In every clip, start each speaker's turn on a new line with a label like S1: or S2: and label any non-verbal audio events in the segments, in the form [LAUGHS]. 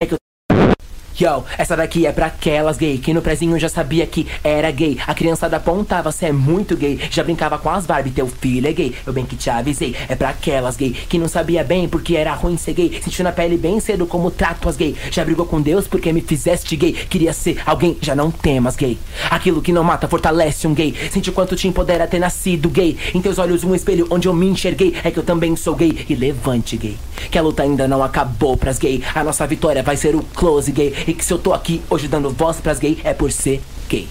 S1: É que eu Yo, essa daqui é pra aquelas gay que no prezinho já sabia que era gay. A criançada apontava, cê é muito gay. Já brincava com as Barbie, teu filho é gay. Eu bem que te avisei, é pra aquelas gay que não sabia bem porque era ruim ser gay. Sentiu na pele bem cedo como trato as gay. Já brigou com Deus porque me fizeste gay. Queria ser alguém, já não temas gay. Aquilo que não mata fortalece um gay. Sente quanto te empodera ter nascido gay. Em teus olhos um espelho onde eu me enxerguei. É que eu também sou gay e levante gay. Que a luta ainda não acabou pras gay. A nossa vitória vai ser o close gay. E que se eu tô aqui hoje dando voz pras gay é por ser gay.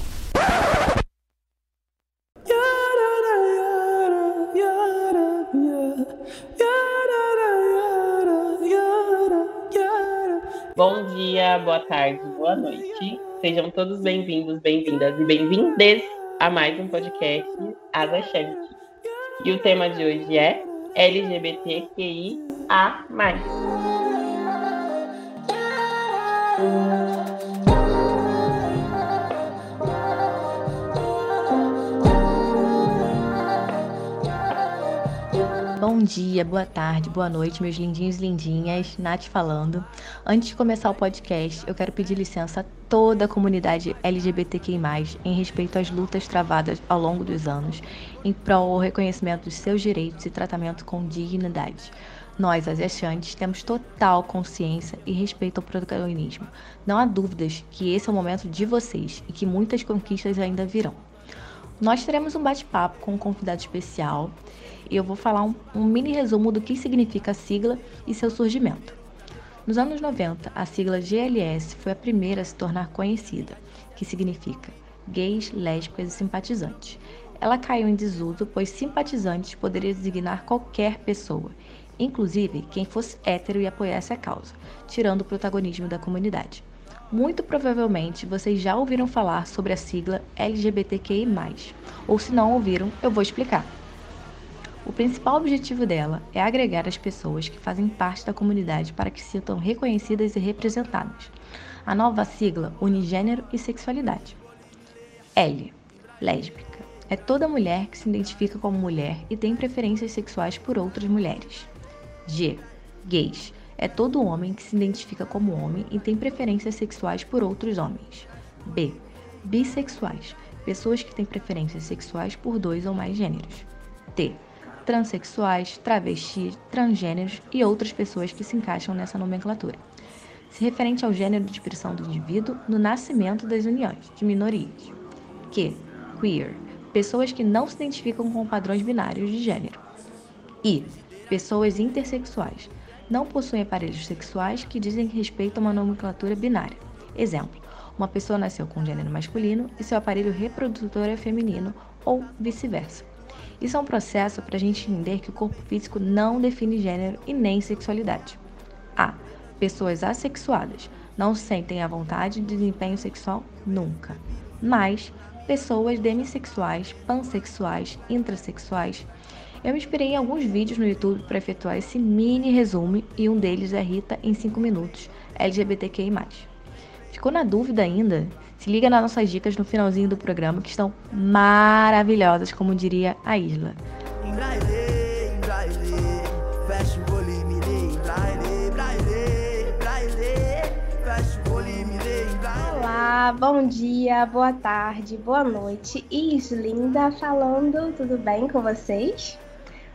S2: Bom dia, boa tarde, boa noite. Sejam todos bem-vindos, bem-vindas e bem-vindes a mais um podcast Asa Charity. E o tema de hoje é LGBTQIA+.
S3: Bom dia, boa tarde, boa noite, meus lindinhos lindinhas. Nath falando. Antes de começar o podcast, eu quero pedir licença a toda a comunidade LGBTQI+, em respeito às lutas travadas ao longo dos anos, em prol ao reconhecimento dos seus direitos e tratamento com dignidade. Nós, as astantes, temos total consciência e respeito ao protagonismo. Não há dúvidas que esse é o momento de vocês e que muitas conquistas ainda virão. Nós teremos um bate-papo com um convidado especial e eu vou falar um, um mini resumo do que significa a sigla e seu surgimento. Nos anos 90, a sigla GLS foi a primeira a se tornar conhecida, que significa gays, lésbicas e simpatizantes. Ela caiu em desuso, pois simpatizantes poderia designar qualquer pessoa, inclusive quem fosse hétero e apoiasse a causa, tirando o protagonismo da comunidade. Muito provavelmente vocês já ouviram falar sobre a sigla LGBTQI, ou se não ouviram, eu vou explicar. O principal objetivo dela é agregar as pessoas que fazem parte da comunidade para que se sintam reconhecidas e representadas. A nova sigla une gênero e sexualidade. L. Lésbica. É toda mulher que se identifica como mulher e tem preferências sexuais por outras mulheres. G. Gays. É todo homem que se identifica como homem e tem preferências sexuais por outros homens. B. Bissexuais. Pessoas que têm preferências sexuais por dois ou mais gêneros. T transexuais, travestis, transgêneros e outras pessoas que se encaixam nessa nomenclatura. Se referente ao gênero de expressão do indivíduo no nascimento das uniões de minorias. Q. Queer. Pessoas que não se identificam com padrões binários de gênero. I. Pessoas intersexuais. Não possuem aparelhos sexuais que dizem respeito a uma nomenclatura binária. Exemplo: uma pessoa nasceu com gênero masculino e seu aparelho reprodutor é feminino, ou vice-versa. Isso é um processo para a gente entender que o corpo físico não define gênero e nem sexualidade. A. Pessoas assexuadas não sentem a vontade de desempenho sexual nunca. Mas pessoas demissexuais, pansexuais, intrasexuais. Eu me inspirei em alguns vídeos no YouTube para efetuar esse mini resumo e um deles é Rita em 5 minutos, LGBTQI+. Ficou na dúvida ainda? Se liga nas nossas dicas no finalzinho do programa que estão maravilhosas, como diria a Isla.
S4: Olá, bom dia, boa tarde, boa noite. Islinda falando, tudo bem com vocês?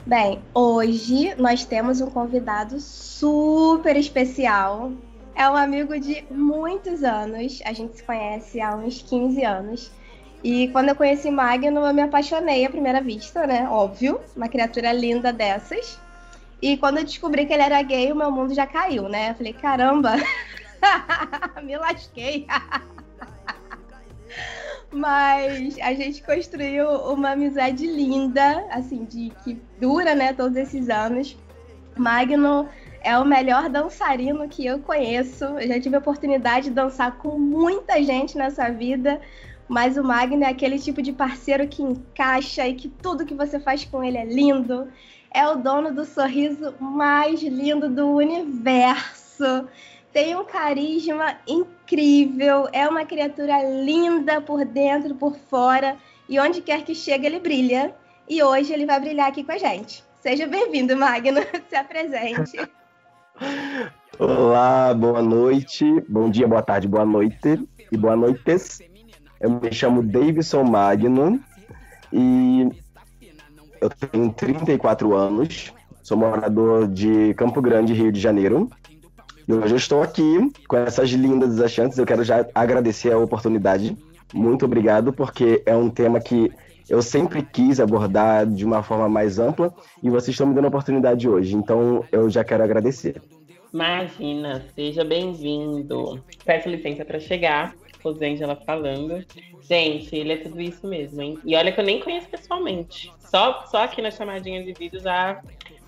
S4: Bem, hoje nós temos um convidado super especial é um amigo de muitos anos. A gente se conhece há uns 15 anos. E quando eu conheci Magno, eu me apaixonei à primeira vista, né? Óbvio, uma criatura linda dessas. E quando eu descobri que ele era gay, o meu mundo já caiu, né? Eu falei, caramba, [LAUGHS] me lasquei. [LAUGHS] Mas a gente construiu uma amizade linda, assim, de que dura, né, todos esses anos. Magno é o melhor dançarino que eu conheço. Eu já tive a oportunidade de dançar com muita gente nessa vida, mas o Magno é aquele tipo de parceiro que encaixa e que tudo que você faz com ele é lindo. É o dono do sorriso mais lindo do universo. Tem um carisma incrível, é uma criatura linda por dentro, por fora, e onde quer que chegue ele brilha. E hoje ele vai brilhar aqui com a gente. Seja bem-vindo, Magno. [LAUGHS] Se apresente.
S5: Olá, boa noite, bom dia, boa tarde, boa noite e boa noites. Eu me chamo Davidson Magno e eu tenho 34 anos, sou morador de Campo Grande, Rio de Janeiro. Hoje eu estou aqui com essas lindas achantes. Eu quero já agradecer a oportunidade. Muito obrigado, porque é um tema que eu sempre quis abordar de uma forma mais ampla e vocês estão me dando a oportunidade hoje. Então eu já quero agradecer.
S2: Imagina, seja bem-vindo. Peço licença para chegar. Rosângela falando. Gente, ele é tudo isso mesmo, hein? E olha que eu nem conheço pessoalmente. Só, só aqui na chamadinha de vídeo já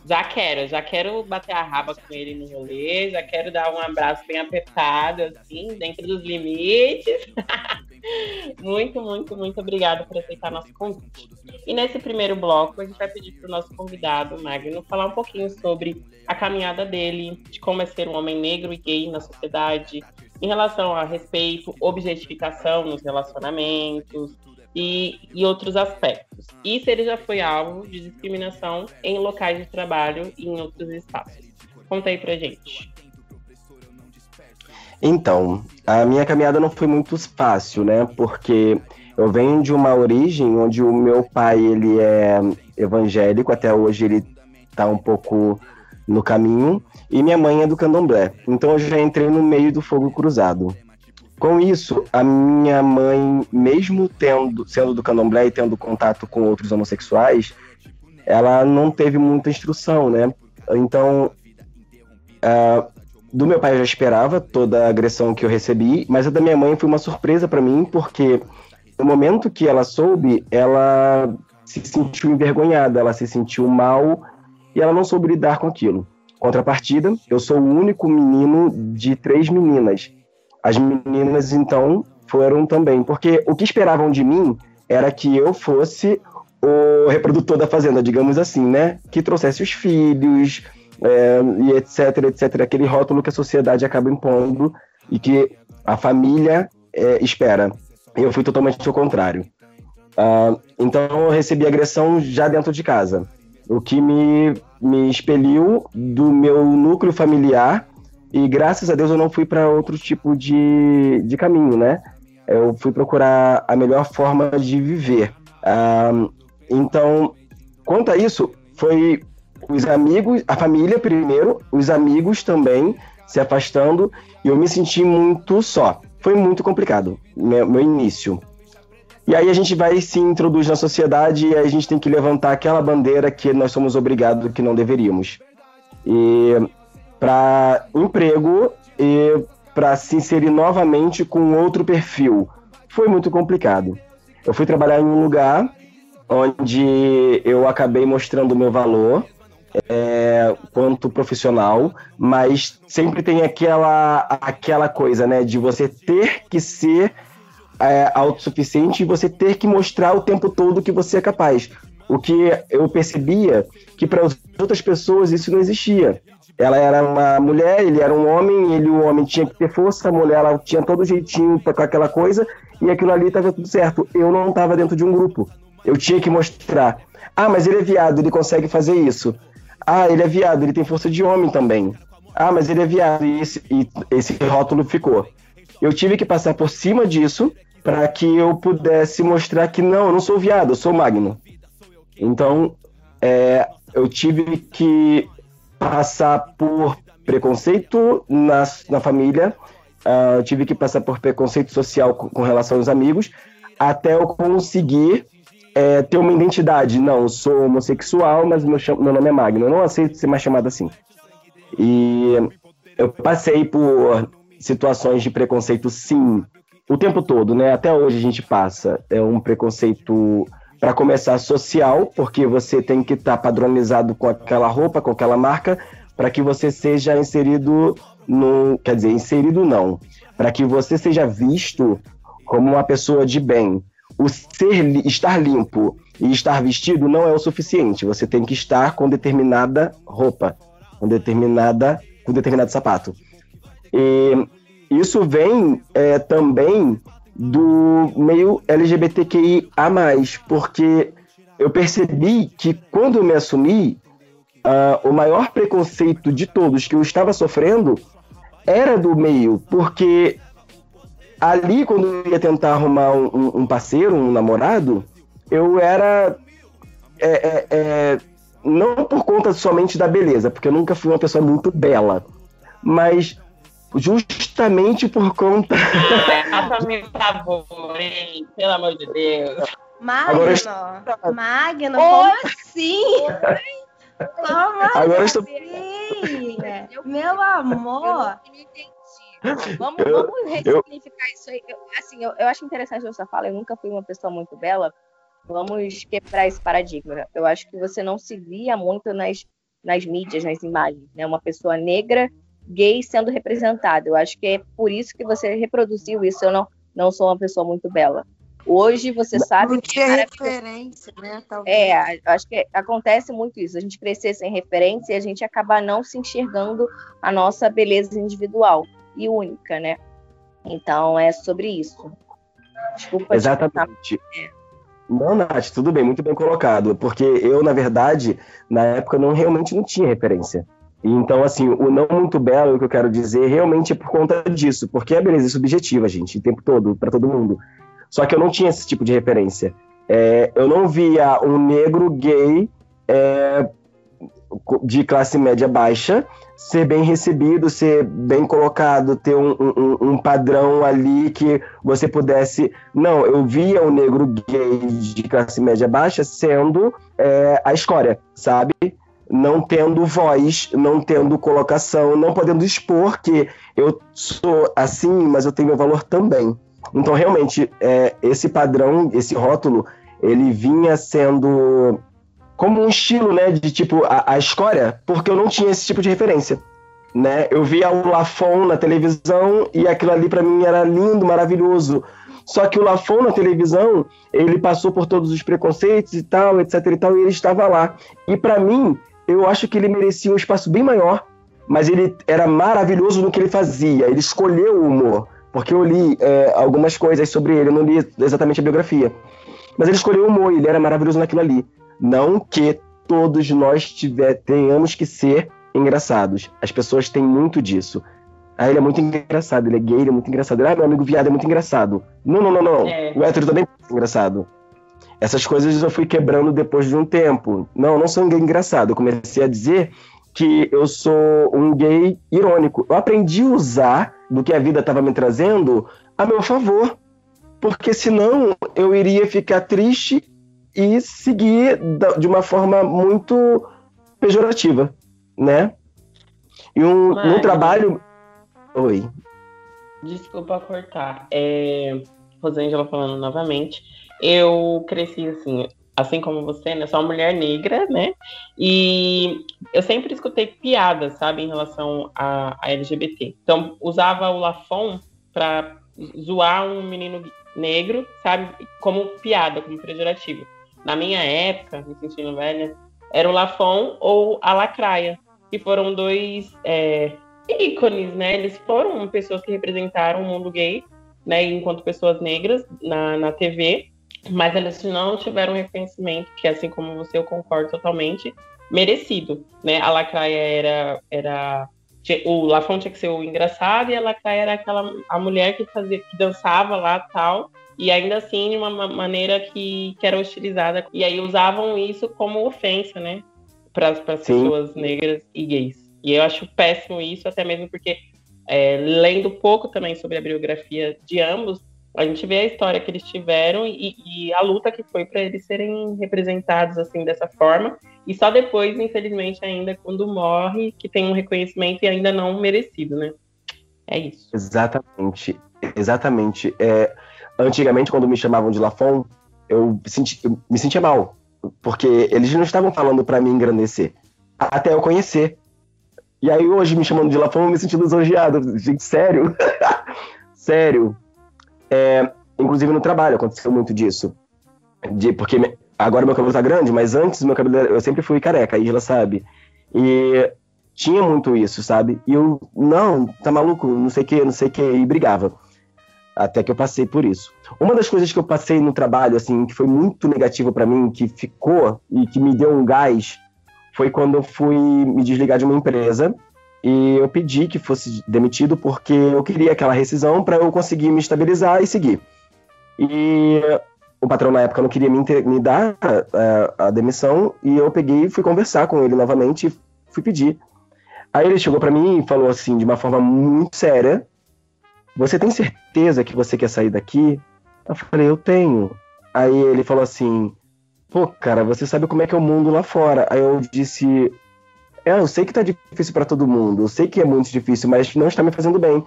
S2: já quero, já quero bater a raba com ele no rolê, já quero dar um abraço bem apertado, assim, dentro dos limites. [LAUGHS] muito, muito, muito obrigada por aceitar nosso convite. E nesse primeiro bloco, a gente vai pedir para o nosso convidado, Magno, falar um pouquinho sobre a caminhada dele, de como é ser um homem negro e gay na sociedade, em relação a respeito, objetificação nos relacionamentos, e, e outros aspectos. E se ele já foi alvo de discriminação em locais de trabalho e em outros espaços. Conta aí pra gente.
S5: Então, a minha caminhada não foi muito fácil, né? Porque eu venho de uma origem onde o meu pai ele é evangélico, até hoje ele tá um pouco no caminho, e minha mãe é do candomblé. Então eu já entrei no meio do fogo cruzado. Com isso, a minha mãe, mesmo tendo sendo do candomblé e tendo contato com outros homossexuais, ela não teve muita instrução, né? Então, uh, do meu pai eu já esperava toda a agressão que eu recebi, mas a da minha mãe foi uma surpresa para mim, porque no momento que ela soube, ela se sentiu envergonhada, ela se sentiu mal e ela não soube lidar com aquilo. Contrapartida, eu sou o único menino de três meninas. As meninas, então, foram também. Porque o que esperavam de mim era que eu fosse o reprodutor da fazenda, digamos assim, né? Que trouxesse os filhos, é, e etc, etc. Aquele rótulo que a sociedade acaba impondo e que a família é, espera. Eu fui totalmente ao contrário. Uh, então eu recebi agressão já dentro de casa, o que me, me expeliu do meu núcleo familiar e graças a Deus eu não fui para outro tipo de, de caminho, né? Eu fui procurar a melhor forma de viver. Então, quanto a isso, foi os amigos, a família primeiro, os amigos também se afastando, e eu me senti muito só. Foi muito complicado, meu, meu início. E aí a gente vai se introduz na sociedade e a gente tem que levantar aquela bandeira que nós somos obrigados que não deveríamos. E para emprego e para se inserir novamente com outro perfil. Foi muito complicado. Eu fui trabalhar em um lugar onde eu acabei mostrando o meu valor é, quanto profissional, mas sempre tem aquela, aquela coisa, né, de você ter que ser é, autossuficiente e você ter que mostrar o tempo todo que você é capaz. O que eu percebia que para outras pessoas isso não existia. Ela era uma mulher, ele era um homem, ele, o homem, tinha que ter força, a mulher, ela tinha todo jeitinho com aquela coisa, e aquilo ali estava tudo certo. Eu não estava dentro de um grupo. Eu tinha que mostrar. Ah, mas ele é viado, ele consegue fazer isso. Ah, ele é viado, ele tem força de homem também. Ah, mas ele é viado, e esse, e esse rótulo ficou. Eu tive que passar por cima disso para que eu pudesse mostrar que não, eu não sou viado, eu sou magno. Então, é, eu tive que passar por preconceito na, na família, uh, tive que passar por preconceito social com, com, relação aos amigos, até eu conseguir é, ter uma identidade. Não, eu sou homossexual, mas meu, meu nome é Magno. Eu não aceito ser mais chamado assim. E eu passei por situações de preconceito, sim, o tempo todo, né? Até hoje a gente passa. É um preconceito para começar social, porque você tem que estar tá padronizado com aquela roupa, com aquela marca, para que você seja inserido no, quer dizer, inserido não, para que você seja visto como uma pessoa de bem. O ser estar limpo e estar vestido não é o suficiente. Você tem que estar com determinada roupa, com determinada, com determinado sapato. E isso vem é, também do meio LGBTQIA+, porque eu percebi que quando eu me assumi, uh, o maior preconceito de todos que eu estava sofrendo era do meio, porque ali, quando eu ia tentar arrumar um, um parceiro, um namorado, eu era. É, é, é, não por conta somente da beleza, porque eu nunca fui uma pessoa muito bela, mas justamente por conta.
S2: Faça meu favor, hein? Pelo amor de Deus.
S4: Magno, Agora... Magno, como assim? Como [LAUGHS]
S5: Agora
S4: assim?
S5: Estou...
S4: Meu amor.
S6: Vamos, eu, vamos ressignificar eu... isso aí. Eu, assim, eu, eu acho interessante você fala, eu nunca fui uma pessoa muito bela. Vamos quebrar esse paradigma. Eu acho que você não se via muito nas, nas mídias, nas imagens, né? Uma pessoa negra, gay sendo representada. Eu acho que é por isso que você reproduziu isso. Eu não, não sou uma pessoa muito bela. Hoje você sabe
S7: não que. Não tinha referência, né?
S6: Talvez. É, acho que acontece muito isso. A gente crescer sem referência e a gente acabar não se enxergando a nossa beleza individual e única, né? Então é sobre isso. Desculpa.
S5: Exatamente. Não, Nath, tudo bem, muito bem colocado. Porque eu, na verdade, na época, não realmente não tinha referência. Então, assim, o não muito belo, que eu quero dizer, realmente é por conta disso. Porque a beleza é subjetiva, gente, o tempo todo, para todo mundo. Só que eu não tinha esse tipo de referência. É, eu não via um negro gay é, de classe média baixa ser bem recebido, ser bem colocado, ter um, um, um, padrão ali que você pudesse. Não, eu via o negro gay de classe média baixa sendo é, a escória, sabe? Não tendo voz, não tendo colocação, não podendo expor que eu sou assim, mas eu tenho meu valor também. Então, realmente, é, esse padrão, esse rótulo, ele vinha sendo como um estilo, né, de tipo a, a escória, porque eu não tinha esse tipo de referência. Né? Eu via o Lafon na televisão e aquilo ali para mim era lindo, maravilhoso. Só que o Lafon na televisão, ele passou por todos os preconceitos e tal, etc e tal, e ele estava lá. E para mim, eu acho que ele merecia um espaço bem maior, mas ele era maravilhoso no que ele fazia. Ele escolheu o humor, porque eu li é, algumas coisas sobre ele, eu não li exatamente a biografia. Mas ele escolheu o humor, ele era maravilhoso naquilo ali. Não que todos nós tiver, tenhamos que ser engraçados. As pessoas têm muito disso. Ah, ele é muito engraçado, ele é gay, ele é muito engraçado. Ah, meu amigo viado é muito engraçado. Não, não, não, não. É. O hétero também é engraçado. Essas coisas eu fui quebrando depois de um tempo. Não, não sou um gay engraçado. Eu comecei a dizer que eu sou um gay irônico. Eu aprendi a usar do que a vida estava me trazendo a meu favor. Porque senão eu iria ficar triste e seguir de uma forma muito pejorativa, né? E um, Mas... trabalho. Oi.
S2: Desculpa cortar. É... Rosângela falando novamente. Eu cresci assim, assim como você, né? Sou uma mulher negra, né? E eu sempre escutei piadas, sabe, em relação a, a LGBT. Então, usava o Lafon para zoar um menino negro, sabe, como piada, como pejorativo na minha época, me sentindo velha, era o Lafon ou a Lacraia, que foram dois é, ícones, né? Eles foram pessoas que representaram o mundo gay, né? Enquanto pessoas negras na, na TV, mas eles não tiveram reconhecimento, que assim como você, eu concordo totalmente, merecido, né? A Lacraia era, era o Lafon tinha que ser o engraçado e a Lacraia era aquela a mulher que fazia que dançava lá tal e ainda assim de uma maneira que, que era hostilizada. E aí usavam isso como ofensa, né? Para as pessoas negras e gays. E eu acho péssimo isso, até mesmo porque, é, lendo pouco também sobre a biografia de ambos, a gente vê a história que eles tiveram e, e a luta que foi para eles serem representados assim dessa forma. E só depois, infelizmente, ainda quando morre, que tem um reconhecimento e ainda não merecido, né? É isso.
S5: Exatamente. Exatamente. É, antigamente, quando me chamavam de Lafon, eu, senti, eu me sentia mal. Porque eles não estavam falando para me engrandecer. Até eu conhecer. E aí, hoje, me chamando de Lafon, eu me senti lisonjeado. Gente, sério? [LAUGHS] sério. É, inclusive no trabalho aconteceu muito disso. De, porque agora meu cabelo tá grande, mas antes meu cabelo eu sempre fui careca, a Isla sabe. E tinha muito isso, sabe? E eu, não, tá maluco, não sei o que, não sei o que, e brigava. Até que eu passei por isso. Uma das coisas que eu passei no trabalho, assim, que foi muito negativo para mim, que ficou e que me deu um gás, foi quando eu fui me desligar de uma empresa. E eu pedi que fosse demitido porque eu queria aquela rescisão para eu conseguir me estabilizar e seguir. E o patrão na época não queria me, me dar a, é, a, demissão e eu peguei e fui conversar com ele novamente e fui pedir. Aí ele chegou para mim e falou assim, de uma forma muito séria: Você tem certeza que você quer sair daqui? Eu falei: Eu tenho. Aí ele falou assim: Pô, cara, você sabe como é que é o mundo lá fora. Aí eu disse: eu sei que tá difícil para todo mundo, eu sei que é muito difícil, mas não está me fazendo bem.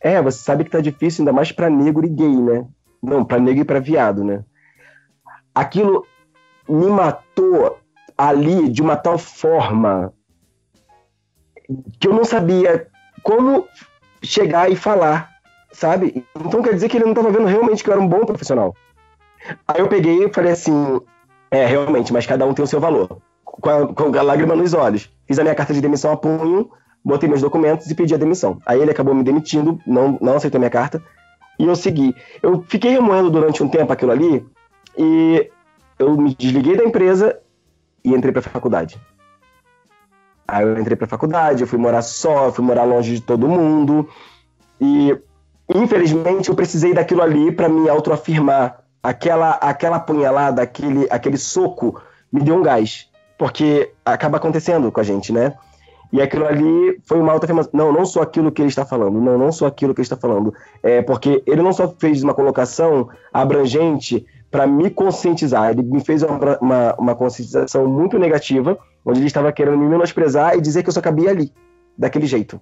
S5: É, você sabe que tá difícil ainda mais para negro e gay, né? Não, para negro e para viado, né? aquilo me matou ali de uma tal forma que eu não sabia como chegar e falar, sabe? Então quer dizer que ele não estava vendo realmente que eu era um bom profissional. Aí eu peguei e falei assim: é, realmente, mas cada um tem o seu valor. Com a, com a lágrima nos olhos. Fiz a minha carta de demissão a punho, botei meus documentos e pedi a demissão. Aí ele acabou me demitindo, não, não aceitou minha carta, e eu segui. Eu fiquei remoendo durante um tempo aquilo ali, e eu me desliguei da empresa e entrei para a faculdade. Aí eu entrei para a faculdade, eu fui morar só, fui morar longe de todo mundo. E infelizmente eu precisei daquilo ali para me autoafirmar. Aquela aquela punhalada, aquele aquele soco me deu um gás, porque acaba acontecendo com a gente, né? E aquilo ali foi uma autoafirmação. Não, não sou aquilo que ele está falando. Não, não sou aquilo que ele está falando. É porque ele não só fez uma colocação abrangente para me conscientizar. Ele me fez uma, uma, uma, conscientização muito negativa, onde ele estava querendo me menosprezar e dizer que eu só cabia ali, daquele jeito.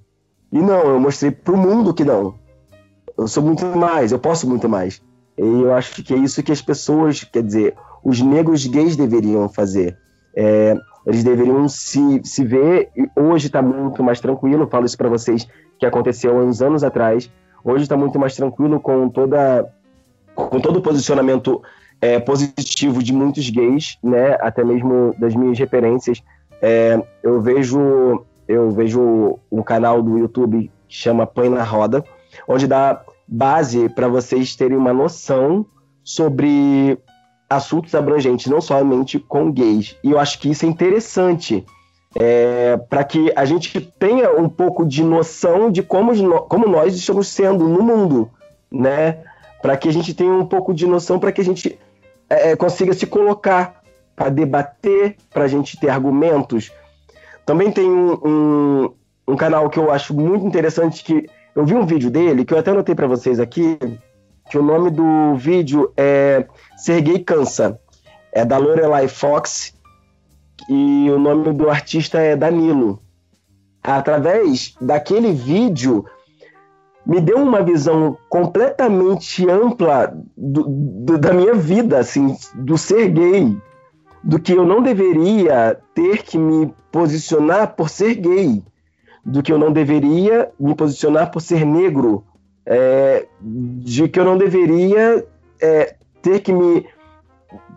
S5: E não, eu mostrei para o mundo que não. Eu sou muito mais, eu posso muito mais. E eu acho que é isso que as pessoas, quer dizer, os negros gays deveriam fazer. É, eles deveriam se, se ver, hoje está muito mais tranquilo, falo isso para vocês, que aconteceu uns anos atrás, hoje está muito mais tranquilo com toda com todo o posicionamento é, positivo de muitos gays, né, até mesmo das minhas referências, é, eu vejo eu vejo um canal do YouTube que chama Põe na Roda, onde dá base para vocês terem uma noção sobre assuntos abrangentes, não somente com gays. E eu acho que isso é interessante, é, para que a gente tenha um pouco de noção de como, como nós estamos sendo no mundo, né? Para que a gente tenha um pouco de noção, para que a gente é, é, consiga se colocar para debater, para a gente ter argumentos. Também tem um, um, um, canal que eu acho muito interessante, que eu vi um vídeo dele, que eu até anotei para vocês aqui, que o nome do vídeo é Sergei Cansa. É da Lorelai Fox e o nome do artista é Danilo. Através daquele vídeo, me deu uma visão completamente ampla do, do, da minha vida, assim, do ser gay, do que eu não deveria ter que me posicionar por ser gay, do que eu não deveria me posicionar por ser negro, é, de que eu não deveria é, ter que me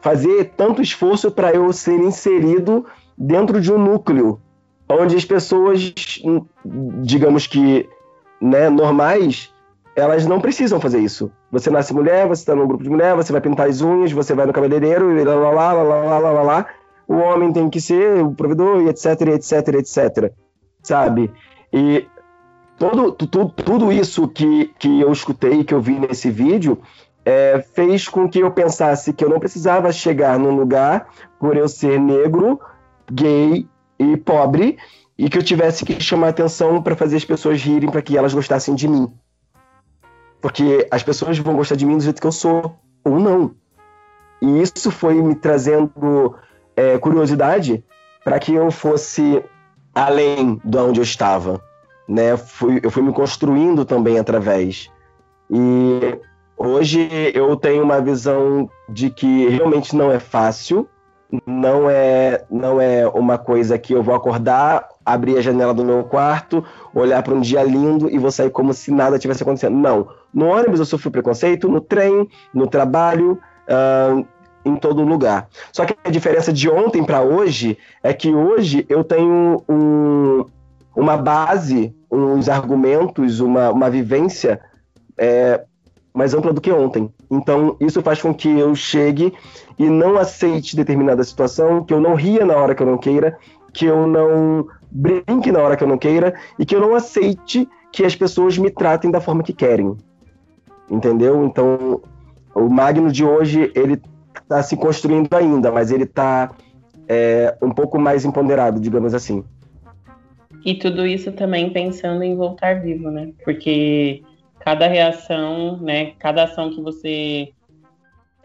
S5: fazer tanto esforço para eu ser inserido dentro de um núcleo onde as pessoas, digamos que né, normais, elas não precisam fazer isso. Você nasce mulher, você está num grupo de mulher, você vai pintar as unhas, você vai no cabeleireiro e lá, lá, lá, lá, lá, lá, lá, lá. O homem tem que ser o provedor e etc, etc, etc. Sabe? E todo, tudo, tudo isso que, que eu escutei, que eu vi nesse vídeo, é, fez com que eu pensasse que eu não precisava chegar num lugar por eu ser negro, gay e pobre, e que eu tivesse que chamar atenção para fazer as pessoas rirem, para que elas gostassem de mim. Porque as pessoas vão gostar de mim do jeito que eu sou, ou não. E isso foi me trazendo é, curiosidade para que eu fosse além de onde eu estava. Né? Fui, eu fui me construindo também através. E hoje eu tenho uma visão de que realmente não é fácil, não é, não é uma coisa que eu vou acordar abrir a janela do meu quarto, olhar para um dia lindo e vou sair como se nada tivesse acontecendo. Não. No ônibus eu sofri preconceito, no trem, no trabalho, uh, em todo lugar. Só que a diferença de ontem para hoje é que hoje eu tenho um, uma base, uns argumentos, uma, uma vivência é, mais ampla do que ontem. Então, isso faz com que eu chegue e não aceite determinada situação, que eu não ria na hora que eu não queira, que eu não brinque na hora que eu não queira e que eu não aceite que as pessoas me tratem da forma que querem. Entendeu? Então, o Magno de hoje, ele está se construindo ainda, mas ele está é, um pouco mais empoderado, digamos assim.
S2: E tudo isso também pensando em voltar vivo, né? Porque cada reação, né, cada ação que você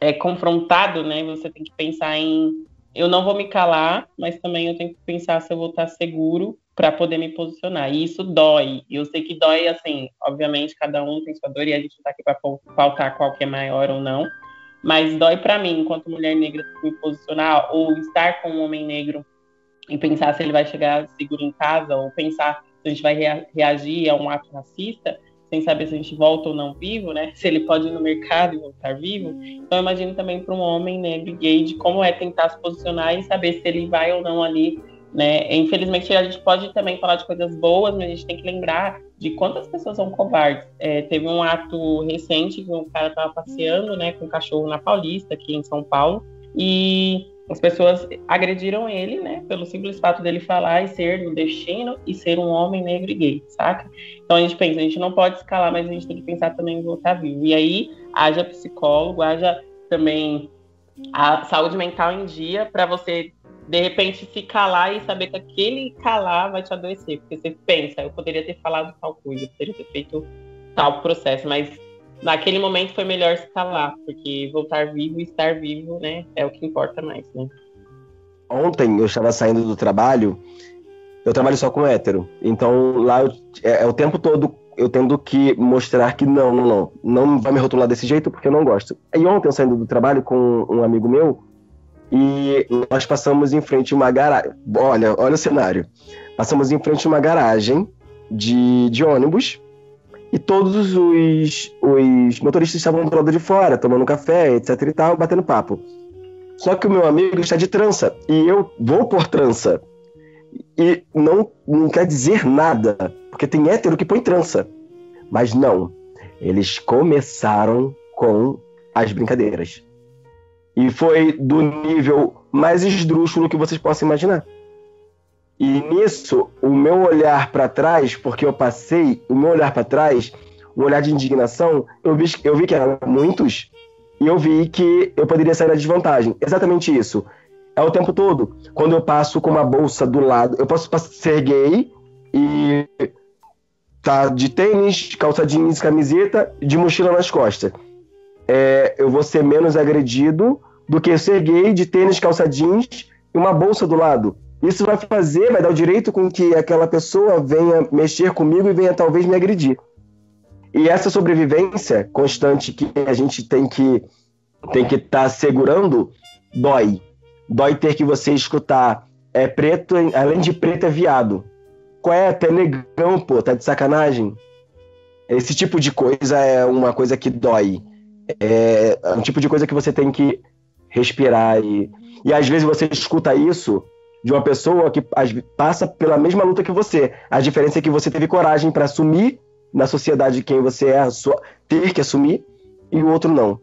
S2: é confrontado, né, você tem que pensar em eu não vou me calar, mas também eu tenho que pensar se eu vou estar seguro para poder me posicionar. E isso dói. Eu sei que dói, assim, obviamente, cada um tem sua dor e a gente está aqui para pautar qual que é maior ou não. Mas dói para mim, enquanto mulher negra, me posicionar ou estar com um homem negro e pensar se ele vai chegar seguro em casa ou pensar se a gente vai reagir a um ato racista sem saber se a gente volta ou não vivo, né? [LAUGHS] Se ele pode ir no mercado e voltar vivo. Então, imagino também para um homem negro gay de como é tentar se posicionar e saber se ele vai ou não ali, né? Infelizmente, a gente pode também falar de coisas boas, mas a gente tem que lembrar de quantas pessoas são covardes. É, teve um ato recente que um cara estava passeando, né, com um cachorro na Paulista, aqui em São Paulo, e as pessoas agrediram ele, né, pelo simples fato dele falar e ser do destino e ser um homem negro e gay, saca? Então a gente pensa, a gente não pode escalar, mas a gente tem que pensar também em voltar vivo. E aí, haja psicólogo, haja também a saúde mental em dia para você de repente se calar e saber que aquele calar vai te adoecer, porque você pensa, eu poderia ter falado tal coisa, eu poderia ter feito tal processo, mas naquele momento foi melhor se calar, porque voltar vivo e estar vivo, né, é o que importa mais, né?
S5: Ontem eu estava saindo do trabalho, eu trabalho só com hétero, então lá eu, é, é, o tempo todo eu tendo que mostrar que não, não, não, não vai me rotular desse jeito porque eu não gosto. E ontem eu saindo do trabalho com um amigo meu, e nós passamos em frente a uma garagem. Olha, olha o cenário. Passamos em frente a uma garagem de, de ônibus e todos os, os motoristas estavam do lado de fora, tomando café, etc e tal, batendo papo. Só que o meu amigo está de trança e eu vou por trança. E não, não quer dizer nada, porque tem hétero que põe trança. Mas não, eles começaram com as brincadeiras. E foi do nível mais esdrúxulo que vocês possam imaginar. E nisso, o meu olhar para trás, porque eu passei, o meu olhar para trás, um olhar de indignação, eu vi, eu vi que eram muitos e eu vi que eu poderia sair da desvantagem. Exatamente isso. É o tempo todo. Quando eu passo com uma bolsa do lado, eu posso ser gay e tá de tênis, calça jeans, camiseta, de mochila nas costas. É, eu vou ser menos agredido do que ser gay de tênis, calça jeans e uma bolsa do lado. Isso vai fazer, vai dar o direito com que aquela pessoa venha mexer comigo e venha talvez me agredir. E essa sobrevivência constante que a gente tem que tem que estar tá segurando dói. Dói ter que você escutar é preto, além de preto é viado. Qual é? Até negão, pô, tá de sacanagem? Esse tipo de coisa é uma coisa que dói. É, é um tipo de coisa que você tem que respirar e, e às vezes você escuta isso de uma pessoa que passa pela mesma luta que você. A diferença é que você teve coragem para assumir na sociedade quem você é, ter que assumir, e o outro não.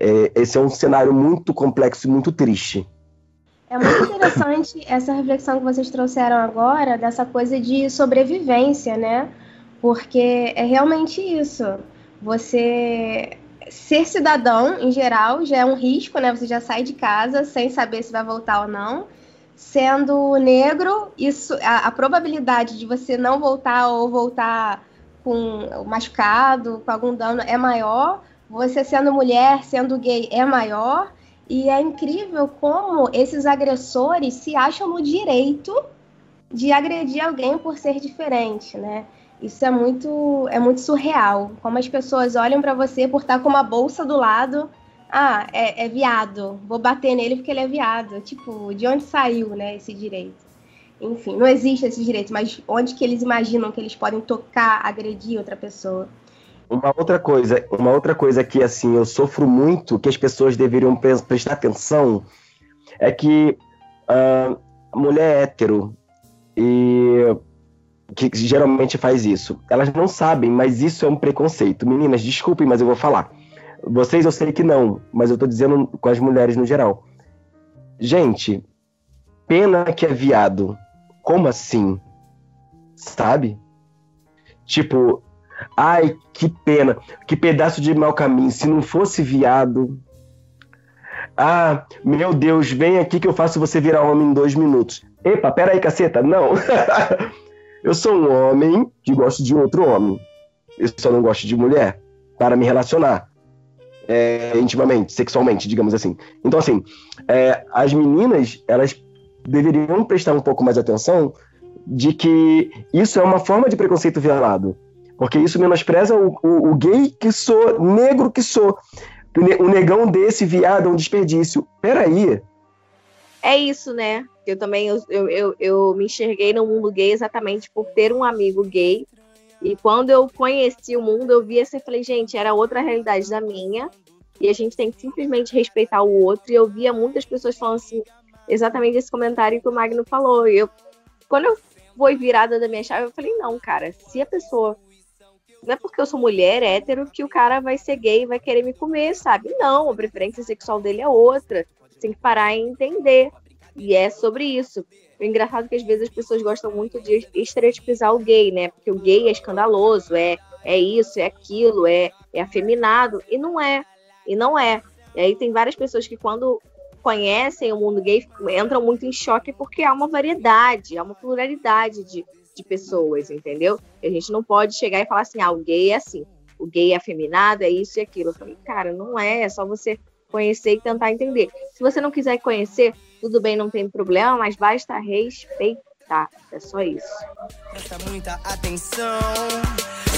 S5: É, esse é um cenário muito complexo e muito triste.
S4: É muito interessante essa reflexão que vocês trouxeram agora, dessa coisa de sobrevivência, né? Porque é realmente isso. Você ser cidadão, em geral, já é um risco, né? Você já sai de casa sem saber se vai voltar ou não sendo negro, isso a, a, probabilidade de você não voltar ou voltar com machucado, com algum dano é maior. Você sendo mulher, sendo gay é maior. E é incrível como esses agressores se acham no direito de agredir alguém por ser diferente, né? Isso é muito é muito surreal. Como as pessoas olham para você por estar com uma bolsa do lado ah, é, é, viado, vou bater nele porque ele é viado. Tipo, de onde saiu, né, esse direito? Enfim, não existe esse direito, mas onde que eles imaginam que eles podem tocar, agredir outra pessoa?
S5: Uma outra coisa, uma outra coisa que assim eu sofro muito, que as pessoas deveriam prestar atenção, é que uh, mulher hétero e que geralmente faz isso, elas não sabem, mas isso é um preconceito. Meninas, desculpem, mas eu vou falar vocês eu sei que não, mas eu tô dizendo com as mulheres no geral. Gente, pena que é viado. Como assim? sabe? Tipo, ai, que pena, que pedaço de mau caminho. Se não fosse viado. Ah, meu Deus, vem aqui que eu faço você virar homem em dois minutos. Epa, aí, caceta, não. [LAUGHS] eu sou um homem que gosto de outro homem. Eu só não gosto de mulher para me relacionar é, intimamente, sexualmente, digamos assim. Então, assim, é, as meninas, elas deveriam prestar um pouco mais atenção de que isso é uma forma de preconceito violado. Porque isso menospreza o, o, o gay que sou, negro que sou. O negão desse viado é um desperdício. Peraí.
S6: É isso, né? Eu também eu, eu, eu me enxerguei no mundo gay exatamente por ter um amigo gay e quando eu conheci o mundo, eu vi assim, falei, gente, era outra realidade da minha, e a gente tem que simplesmente respeitar o outro. E eu via muitas pessoas falando assim, exatamente esse comentário que o Magno falou. E eu, quando eu fui virada da minha chave, eu falei, não, cara, se a pessoa. Não é porque eu sou mulher, hétero, que o cara vai ser gay e vai querer me comer, sabe? Não, a preferência sexual dele é outra. Você tem que parar e entender. E é sobre isso. O engraçado é que às vezes as pessoas gostam muito de estereotipizar o gay, né? Porque o gay é escandaloso, é, é isso, é aquilo, é, é afeminado. E não é. E não é. E aí tem várias pessoas que quando conhecem o mundo gay entram muito em choque porque há uma variedade, há uma pluralidade de, de pessoas, entendeu? E a gente não pode chegar e falar assim, ah, o gay é assim, o gay é afeminado, é isso e aquilo. Eu falei, cara, não é, é só você conhecer e tentar entender. Se você não quiser conhecer, tudo bem, não tem problema, mas basta respeitar. É só isso. Presta muita atenção.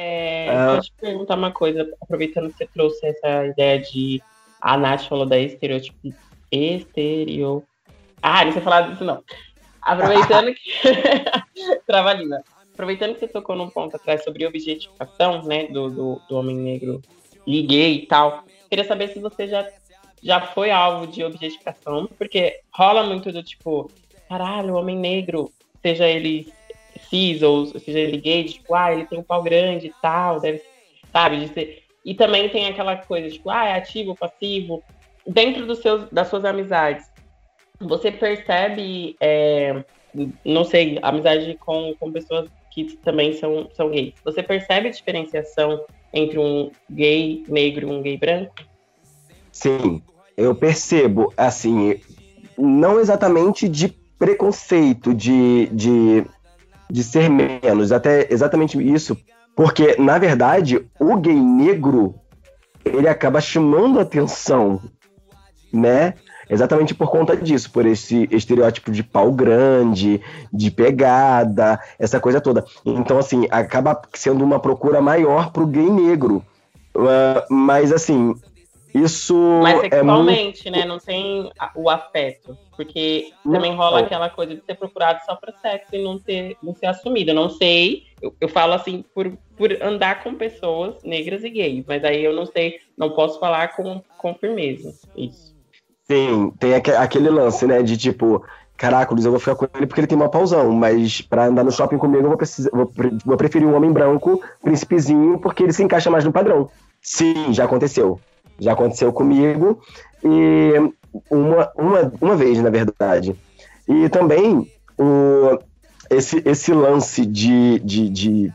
S2: É, uh... Deixa eu te perguntar uma coisa, aproveitando que você trouxe essa ideia de. A Nath falou da estereotipo. Estereo. Ah, não sei falar disso, não. Aproveitando que. [LAUGHS] Travalina. Aproveitando que você tocou num ponto atrás sobre objetificação, né, do, do, do homem negro e gay e tal, queria saber se você já, já foi alvo de objetificação, porque rola muito do tipo, caralho, o homem negro, seja ele ou seja ele gay, tipo, ah, ele tem um pau grande e tal, deve, sabe, de ser. E também tem aquela coisa, tipo, ah, é ativo, passivo. Dentro dos seus, das suas amizades, você percebe, é, não sei, amizade com, com pessoas que também são, são gays. Você percebe a diferenciação entre um gay negro e um gay branco?
S5: Sim, eu percebo, assim, não exatamente de preconceito, de, de de ser menos, até exatamente isso, porque na verdade o gay negro ele acaba chamando atenção, né? Exatamente por conta disso, por esse estereótipo de pau grande, de pegada, essa coisa toda. Então, assim, acaba sendo uma procura maior pro gay negro. Uh, mas, assim, isso.
S2: Mas sexualmente, é muito... né? Não tem o afeto. Porque também rola aquela coisa de ser procurado só para sexo e não, ter, não ser assumido. Eu não sei, eu, eu, falo assim por, por andar com pessoas negras e gays, mas aí eu não sei, não posso falar com, com firmeza. Isso.
S5: Sim, tem aquele lance, né? De tipo, caraca, eu vou ficar com ele porque ele tem uma pausão, mas para andar no shopping comigo eu vou, precisar, vou, vou preferir um homem branco, príncipezinho, porque ele se encaixa mais no padrão. Sim, já aconteceu. Já aconteceu comigo e uma, uma, uma vez, na verdade. E também o, esse, esse lance de, de, de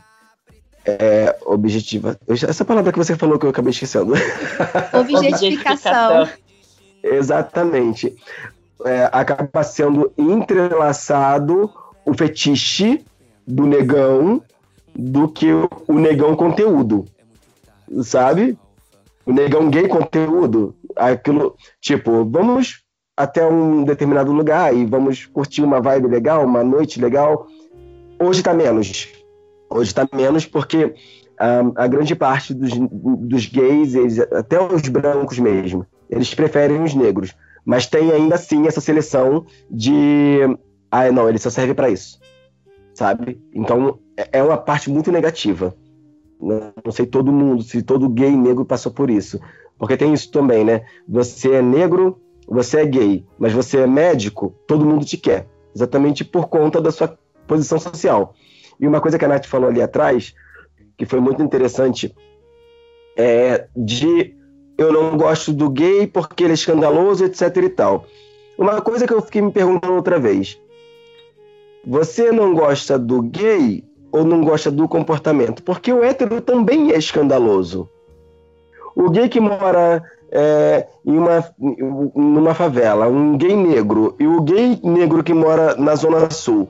S5: é, objetiva. Essa palavra que você falou que eu acabei esquecendo. [LAUGHS]
S3: Objetificação.
S5: Exatamente. É, acaba sendo entrelaçado o fetiche do negão do que o negão conteúdo. Sabe? O negão gay conteúdo, aquilo, tipo, vamos até um determinado lugar e vamos curtir uma vibe legal, uma noite legal. Hoje tá menos. Hoje tá menos porque ah, a grande parte dos, dos gays, eles, até os brancos mesmo, eles preferem os negros. Mas tem ainda assim essa seleção de. Ah, não, ele só serve para isso. Sabe? Então é, é uma parte muito negativa. Não sei todo mundo, se todo gay negro passou por isso. Porque tem isso também, né? Você é negro, você é gay, mas você é médico, todo mundo te quer. Exatamente por conta da sua posição social. E uma coisa que a Nath falou ali atrás, que foi muito interessante, é de eu não gosto do gay porque ele é escandaloso, etc e tal. Uma coisa que eu fiquei me perguntando outra vez. Você não gosta do gay ou não gosta do comportamento? Porque o hétero também é escandaloso. O gay que mora é, em uma, numa favela, um gay negro, e o gay negro que mora na Zona Sul,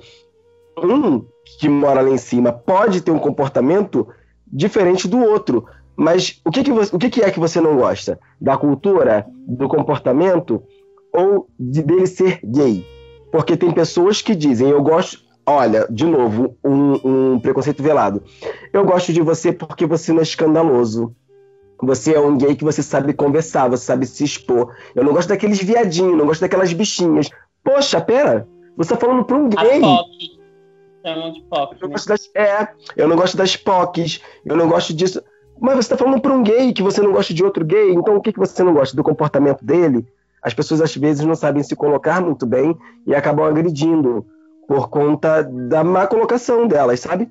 S5: um que mora lá em cima pode ter um comportamento diferente do outro. Mas o que, que, você, o que, que é que você não gosta? Da cultura, do comportamento ou de, dele ser gay? Porque tem pessoas que dizem, eu gosto. Olha, de novo, um, um preconceito velado. Eu gosto de você porque você não é escandaloso. Você é um gay que você sabe conversar, você sabe se expor. Eu não gosto daqueles viadinhos, não gosto daquelas bichinhas. Poxa, pera, você tá falando pra um gay.
S2: Chamam de POC.
S5: Eu, né? gosto das, é, eu não gosto das POCs, eu não gosto disso. Mas você tá falando pra um gay que você não gosta de outro gay, então o que, que você não gosta? Do comportamento dele? As pessoas às vezes não sabem se colocar muito bem e acabam agredindo por conta da má colocação delas, sabe?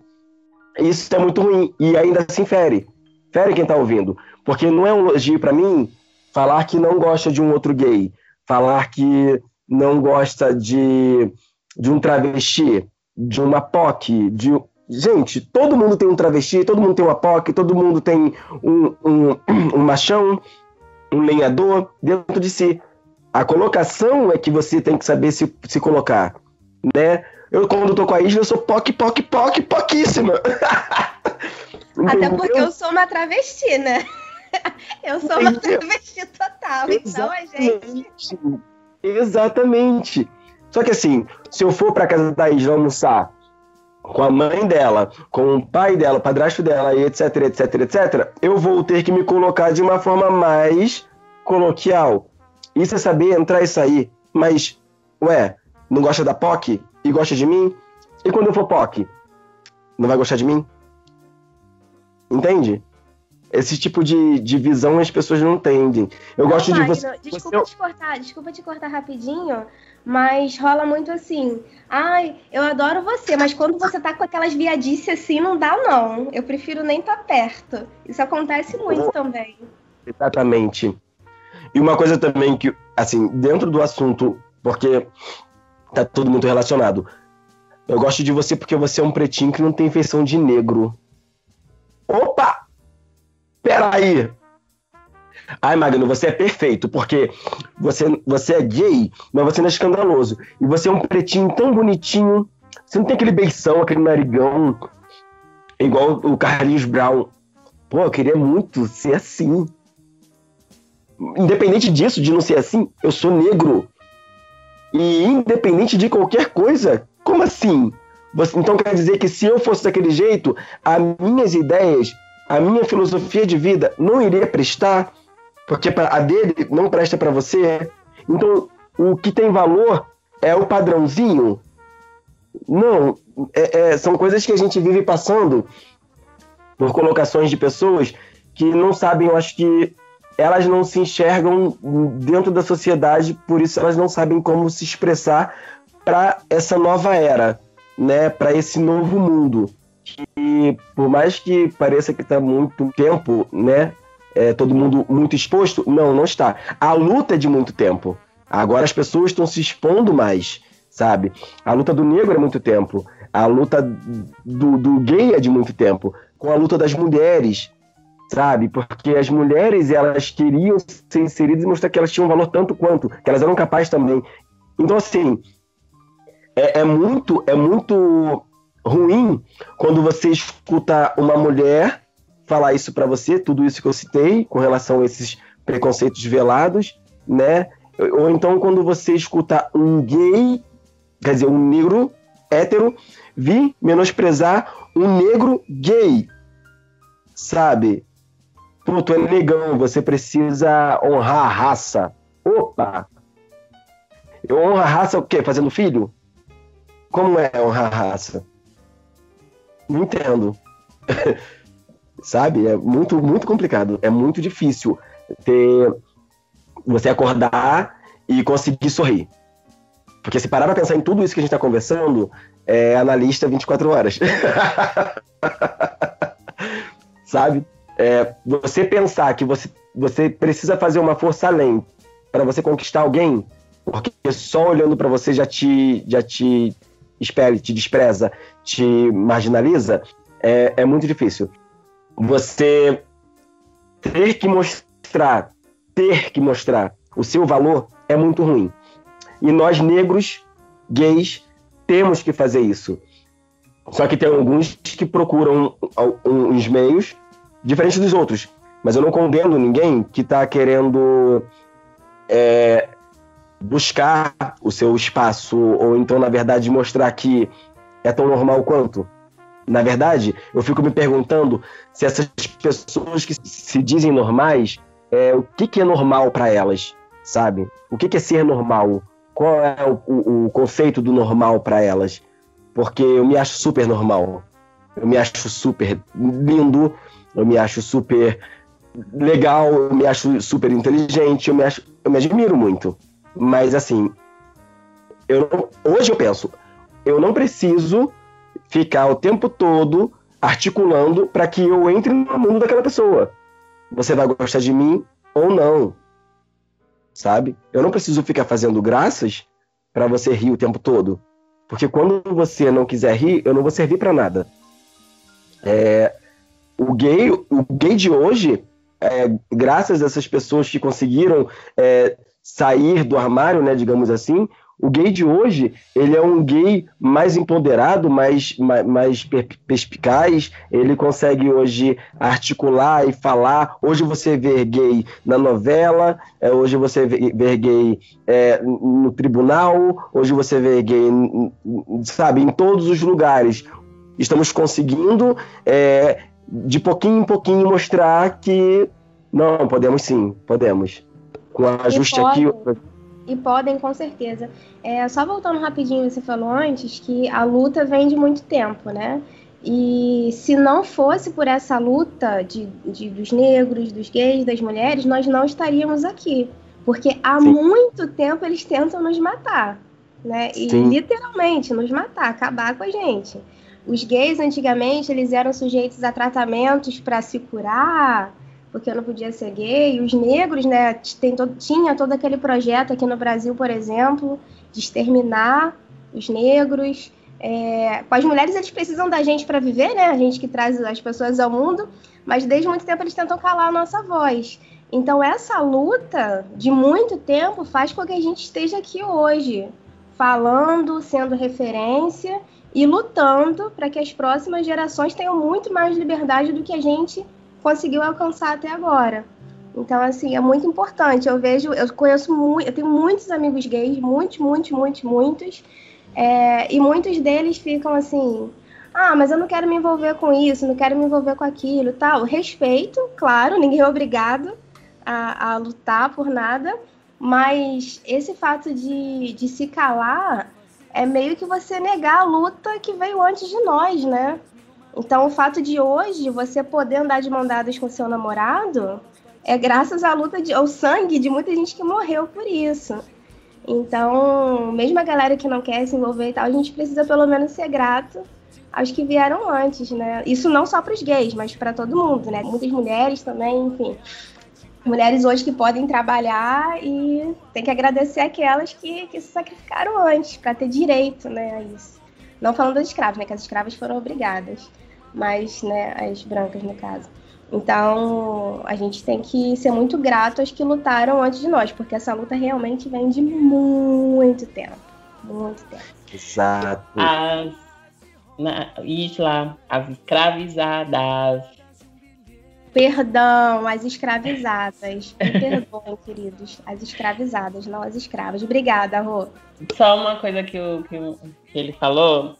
S5: Isso é muito ruim e ainda assim fere. Fere quem tá ouvindo. Porque não é um elogio para mim falar que não gosta de um outro gay, falar que não gosta de, de um travesti, de uma POC, de. Gente, todo mundo tem um travesti, todo mundo tem uma POC, todo mundo tem um, um, um machão, um lenhador dentro de si. A colocação é que você tem que saber se, se colocar, né? Eu, quando tô com a Isla, eu sou POC, POC, POC, POCíssima. [LAUGHS]
S4: Até porque eu sou uma travesti, né? [LAUGHS] Eu sou uma travesti total, então a gente.
S5: Exatamente. Só que assim, se eu for pra casa da Isla almoçar com a mãe dela, com o pai dela, o padrasto dela, etc, etc, etc, eu vou ter que me colocar de uma forma mais coloquial. Isso é saber entrar e sair. Mas, ué, não gosta da POC e gosta de mim? E quando eu for POC, não vai gostar de mim? Entende? esse tipo de, de visão as pessoas não entendem. Eu não, gosto de você.
S4: Desculpa você... te cortar, desculpa te cortar rapidinho, mas rola muito assim. Ai, eu adoro você, mas quando você tá com aquelas viadices assim, não dá, não. Eu prefiro nem estar tá perto. Isso acontece muito também.
S5: Exatamente. E uma coisa também que, assim, dentro do assunto, porque tá tudo muito relacionado. Eu gosto de você porque você é um pretinho que não tem feição de negro. Opa! peraí. Ai, Magno, você é perfeito, porque você, você é gay, mas você não é escandaloso. E você é um pretinho tão bonitinho. Você não tem aquele beição, aquele narigão, igual o Carlinhos Brown. Pô, eu queria muito ser assim. Independente disso, de não ser assim, eu sou negro. E independente de qualquer coisa, como assim? Você, então quer dizer que se eu fosse daquele jeito, as minhas ideias a minha filosofia de vida não iria prestar, porque a dele não presta para você. Então, o que tem valor é o padrãozinho. Não, é, é, são coisas que a gente vive passando por colocações de pessoas que não sabem, eu acho que elas não se enxergam dentro da sociedade, por isso elas não sabem como se expressar para essa nova era, né, para esse novo mundo que, por mais que pareça que está muito tempo, né? É, todo mundo muito exposto, não, não está. A luta é de muito tempo. Agora as pessoas estão se expondo mais, sabe? A luta do negro é muito tempo. A luta do, do gay é de muito tempo. Com a luta das mulheres, sabe? Porque as mulheres, elas queriam ser inseridas e mostrar que elas tinham valor tanto quanto, que elas eram capazes também. Então, assim, é, é muito, é muito ruim quando você escuta uma mulher falar isso para você, tudo isso que eu citei com relação a esses preconceitos velados, né? Ou então quando você escuta um gay, quer dizer, um negro hétero, vir menosprezar um negro gay, sabe? Pô, tu é negão, você precisa honrar a raça. Opa! Eu honro a raça o quê? Fazendo filho? Como é honrar a raça? Não entendo. [LAUGHS] sabe? É muito, muito complicado. É muito difícil ter você acordar e conseguir sorrir. Porque se parar pra pensar em tudo isso que a gente tá conversando, é analista 24 horas. [LAUGHS] sabe? É, você pensar que você, você precisa fazer uma força além para você conquistar alguém, porque só olhando para você já te, já te espere, te despreza, te marginaliza, é, é muito difícil. Você ter que mostrar, ter que mostrar o seu valor é muito ruim. E nós negros, gays, temos que fazer isso. Só que tem alguns que procuram uns meios diferentes dos outros. Mas eu não condeno ninguém que está querendo é, buscar o seu espaço, ou então, na verdade, mostrar que é tão normal quanto. Na verdade, eu fico me perguntando se essas pessoas que se dizem normais, é, o que, que é normal para elas, sabe? O que, que é ser normal? Qual é o, o, o conceito do normal para elas? Porque eu me acho super normal. Eu me acho super lindo, eu me acho super legal, eu me acho super inteligente, eu me, acho, eu me admiro muito. Mas assim, eu não, hoje eu penso, eu não preciso ficar o tempo todo articulando para que eu entre no mundo daquela pessoa. Você vai gostar de mim ou não. Sabe? Eu não preciso ficar fazendo graças para você rir o tempo todo. Porque quando você não quiser rir, eu não vou servir para nada. É, o gay, o gay de hoje, é, graças a essas pessoas que conseguiram é, sair do armário, né, digamos assim, o gay de hoje, ele é um gay mais empoderado, mais, mais, mais perspicaz, ele consegue hoje articular e falar. Hoje você vê gay na novela, é, hoje você vê, gay é, no tribunal, hoje você vê gay, sabe, em todos os lugares. Estamos conseguindo é, de pouquinho em pouquinho mostrar que não, podemos sim, podemos. Com ajuste aqui.
S4: E podem, com certeza. É, só voltando rapidinho, você falou antes que a luta vem de muito tempo, né? E se não fosse por essa luta de, de, dos negros, dos gays, das mulheres, nós não estaríamos aqui. Porque há Sim. muito tempo eles tentam nos matar, né? E Sim. literalmente nos matar, acabar com a gente. Os gays antigamente eles eram sujeitos a tratamentos para se curar, porque eu não podia ser gay. Os negros, né, tem todo, tinha todo aquele projeto aqui no Brasil, por exemplo, de exterminar os negros. É, com as mulheres eles precisam da gente para viver, né? A gente que traz as pessoas ao mundo, mas desde muito tempo eles tentam calar a nossa voz. Então essa luta de muito tempo faz com que a gente esteja aqui hoje, falando, sendo referência e lutando para que as próximas gerações tenham muito mais liberdade do que a gente conseguiu alcançar até agora. Então, assim, é muito importante. Eu vejo, eu conheço muito, eu tenho muitos amigos gays, muitos, muitos, muitos, muitos, é, e muitos deles ficam assim, ah, mas eu não quero me envolver com isso, não quero me envolver com aquilo, tal. Respeito, claro, [LAUGHS] ninguém é obrigado a, a lutar por nada, mas esse fato de, de se calar é meio que você negar a luta que veio antes de nós, né? Então, o fato de hoje você poder andar de mão dadas com seu namorado é graças à luta de, ao sangue de muita gente que morreu por isso. Então, mesmo a galera que não quer se envolver e tal, a gente precisa pelo menos ser grato aos que vieram antes, né? Isso não só para os gays, mas para todo mundo, né? Muitas mulheres também, enfim mulheres hoje que podem trabalhar e tem que agradecer aquelas que, que se sacrificaram antes para ter direito né, a isso. Não falando das escravas, né, que as escravas foram obrigadas, mas né, as brancas, no caso. Então, a gente tem que ser muito grato aos que lutaram antes de nós, porque essa luta realmente vem de muito tempo. Muito tempo.
S5: Exato.
S2: As, na, Isla, as escravizadas,
S4: Perdão, as escravizadas. [LAUGHS] Me perdoem, queridos. As escravizadas, não as escravas. Obrigada, Rô.
S2: Só uma coisa que, o, que, que ele falou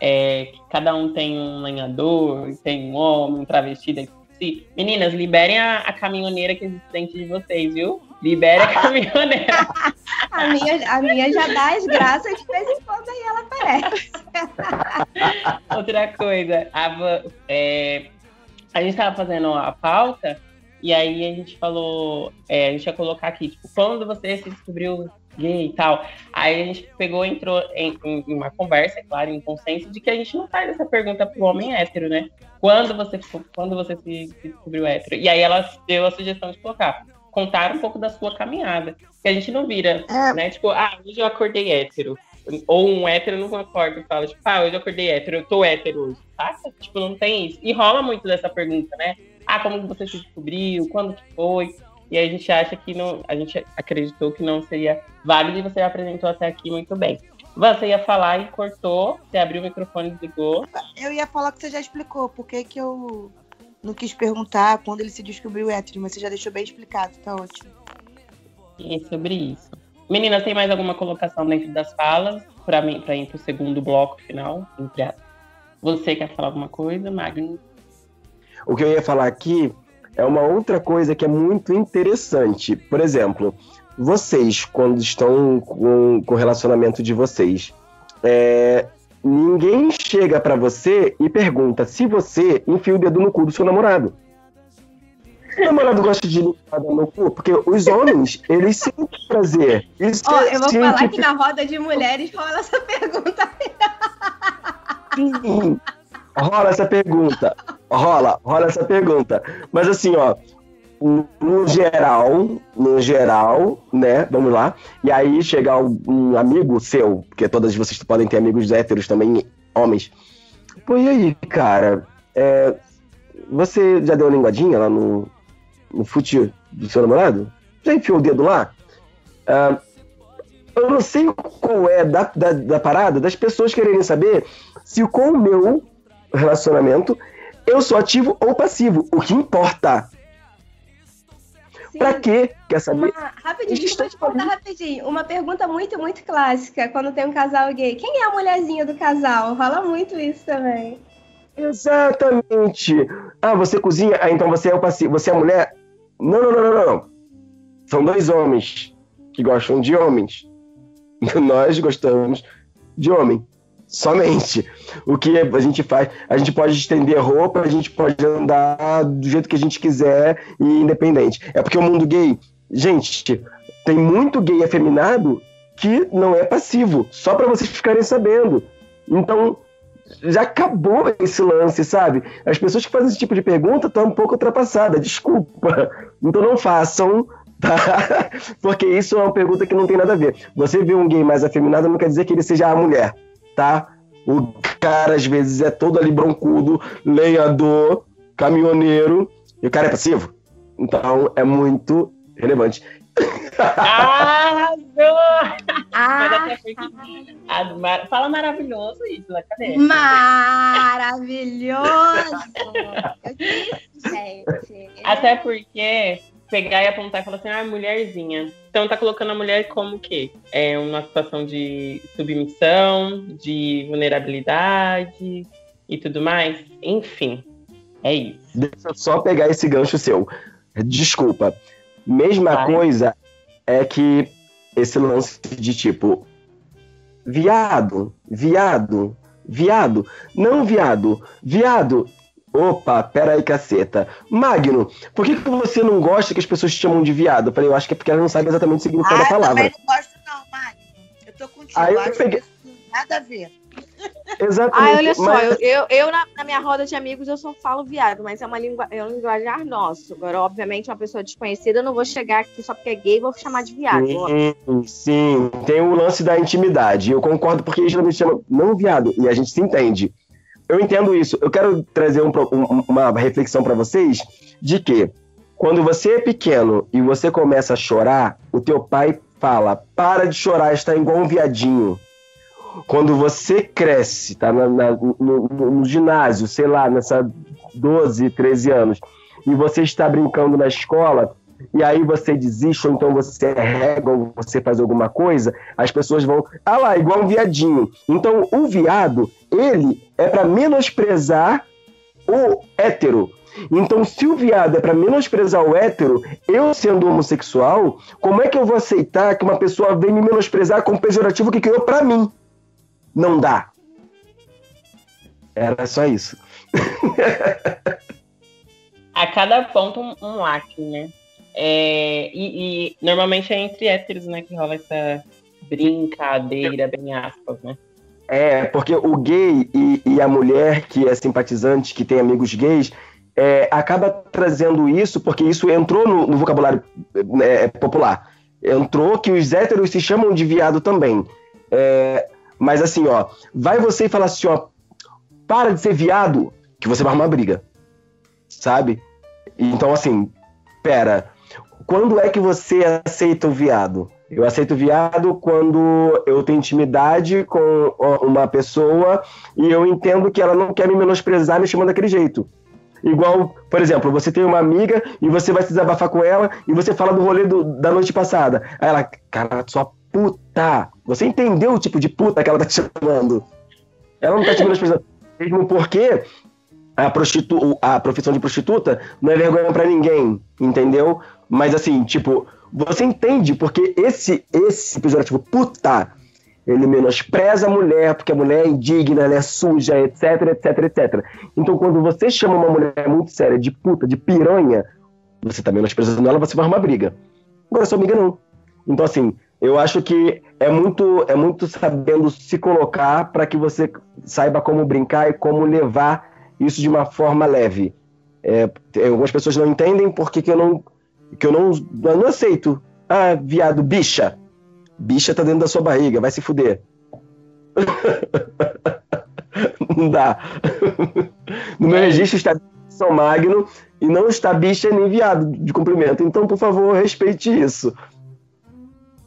S2: é que cada um tem um lenhador, tem um homem, um travesti si. Meninas, liberem a, a caminhoneira que existe dentro de vocês, viu? Libere a [LAUGHS] caminhoneira.
S4: a, minha, a minha já dá as graças, de vez em quando aí ela aparece. [LAUGHS]
S2: Outra coisa, a, é, a gente tava fazendo a pauta e aí a gente falou, é, a gente ia colocar aqui, tipo, quando você se descobriu gay e tal. Aí a gente pegou, entrou em, em, em uma conversa, é claro, em consenso, de que a gente não faz essa pergunta pro homem hétero, né? Quando você, quando você se, se descobriu hétero? E aí ela deu a sugestão de colocar, contar um pouco da sua caminhada. Que a gente não vira, é. né? Tipo, ah, hoje eu acordei hétero. Ou um hétero não acorda e fala, tipo, ah, hoje eu acordei hétero, eu tô hétero hoje, saca? Tipo, não tem isso. E rola muito dessa pergunta, né? Ah, como você se descobriu? Quando que foi? E a gente acha que não. A gente acreditou que não seria válido e você apresentou até aqui muito bem. Você ia falar e cortou, você abriu o microfone e desligou.
S7: Eu ia falar que você já explicou, por que, que eu não quis perguntar quando ele se descobriu hétero, mas você já deixou bem explicado, tá ótimo.
S2: E é sobre isso. Meninas, tem mais alguma colocação dentro das falas para mim, para ir para o segundo bloco final? Você quer falar alguma coisa, Magno?
S5: O que eu ia falar aqui é uma outra coisa que é muito interessante. Por exemplo, vocês, quando estão com, com o relacionamento de vocês, é, ninguém chega para você e pergunta se você enfia o dedo no cu do seu namorado. Namorado gosta de no cu, porque os homens, eles sentem prazer.
S4: Ó, eu vou falar que na roda de mulheres rola essa pergunta.
S5: Sim, rola essa pergunta. Rola, rola essa pergunta. Mas assim, ó, no geral, no geral, né? Vamos lá. E aí chegar um amigo seu, porque todas vocês podem ter amigos héteros também, homens. Pô, e aí, cara? É, você já deu uma linguadinha lá no, no fute do seu namorado? Já enfiou o dedo lá? Ah, eu não sei qual é da, da, da parada das pessoas quererem saber se com o meu relacionamento eu sou ativo ou passivo. O que importa? Sim. Pra quê? Quer saber?
S4: Uma, rapidinho, te contar rapidinho. Uma pergunta muito, muito clássica quando tem um casal gay. Quem é a mulherzinha do casal? Fala muito isso também.
S5: Exatamente. Ah, você cozinha? Ah, então você é o passivo. Você é a mulher? Não, não, não, não, não. São dois homens que gostam de homens. [LAUGHS] Nós gostamos de homem somente. O que a gente faz, a gente pode estender roupa, a gente pode andar do jeito que a gente quiser e independente. É porque o mundo gay, gente, tem muito gay afeminado que não é passivo, só para vocês ficarem sabendo. Então, já acabou esse lance, sabe? As pessoas que fazem esse tipo de pergunta estão um pouco ultrapassadas, desculpa. Então não façam, tá? [LAUGHS] Porque isso é uma pergunta que não tem nada a ver. Você vê um gay mais afeminado não quer dizer que ele seja a mulher tá? O cara, às vezes, é todo ali broncudo, lenhador, caminhoneiro, e o cara é passivo. Então, é muito relevante. [LAUGHS]
S2: Arrasou! Ah, Fala maravilhoso isso, né? Cadê?
S4: Maravilhoso! Gente.
S2: Até porque pegar e apontar e falar assim, ah, mulherzinha. Então tá colocando a mulher como o quê? É uma situação de submissão, de vulnerabilidade e tudo mais. Enfim, é isso.
S5: Deixa eu só pegar esse gancho seu. Desculpa. Mesma Vai. coisa é que esse lance de tipo viado, viado, viado, não viado, viado, Opa, pera aí, caceta. Magno, por que, que você não gosta que as pessoas te chamam de viado? Eu falei, eu acho que é porque ela não sabe exatamente o significado ah, da palavra.
S7: Eu também não gosto, não, Magno. Eu tô contigo. Aí eu, peguei... nada a ver.
S5: Exatamente.
S6: Ah, olha só, mas... eu, eu, eu na, na, minha roda de amigos eu só falo viado, mas é uma língua, é um linguajar nosso. Agora, obviamente, uma pessoa desconhecida, eu não vou chegar aqui só porque é gay e vou chamar de viado.
S5: Sim, sim, tem o lance da intimidade. Eu concordo porque eles geralmente chamam não viado, e a gente se entende eu entendo isso. Eu quero trazer um, um, uma reflexão para vocês de que quando você é pequeno e você começa a chorar, o teu pai fala: para de chorar, está igual um viadinho. Quando você cresce, tá na, na, no, no, ginásio, sei lá, nessa 12, 13 anos, e você está brincando na escola, e aí você desiste, ou então você rega, ou você faz alguma coisa, as pessoas vão, ah lá, igual um viadinho. Então, o viado, ele é para menosprezar o hétero. Então, se o viado é para menosprezar o hétero, eu sendo homossexual, como é que eu vou aceitar que uma pessoa venha me menosprezar com o pejorativo que criou para mim? Não dá. Era só isso. [LAUGHS]
S2: a cada ponto um, um lacre, né? É, e, e, normalmente é entre héteros, né, que rola essa brincadeira, bem aspas, né?
S5: É, porque o gay e, e a mulher que é simpatizante, que tem amigos gays, é, acaba trazendo isso, porque isso entrou no, no vocabulário é, popular. Entrou que os héteros se chamam de viado também. É, mas assim, ó, vai você e fala assim, ó, para de ser viado, que você vai arrumar briga. Sabe? Então, assim, pera, quando é que você aceita o viado? Eu aceito viado quando eu tenho intimidade com uma pessoa e eu entendo que ela não quer me menosprezar me chamando daquele jeito. Igual, por exemplo, você tem uma amiga e você vai se desabafar com ela e você fala do rolê do, da noite passada. Aí ela, cara, sua puta. Você entendeu o tipo de puta que ela tá te chamando? Ela não tá te menosprezando. Mesmo porque a, prostitu a profissão de prostituta não é vergonha para ninguém, entendeu? Mas assim, tipo, você entende porque esse, esse tipo, puta, ele menospreza a mulher, porque a mulher é indigna, ela é suja, etc, etc, etc. Então, quando você chama uma mulher muito séria de puta, de piranha, você tá menosprezando ela, você vai arrumar briga. Agora, sua amiga não. Então, assim, eu acho que é muito, é muito sabendo se colocar para que você saiba como brincar e como levar isso de uma forma leve. É, algumas pessoas não entendem porque que eu não que eu não, eu não aceito. Ah, viado, bicha. Bicha tá dentro da sua barriga, vai se fuder. [LAUGHS] não dá. No meu registro está São Magno e não está bicha nem viado de cumprimento. Então, por favor, respeite isso.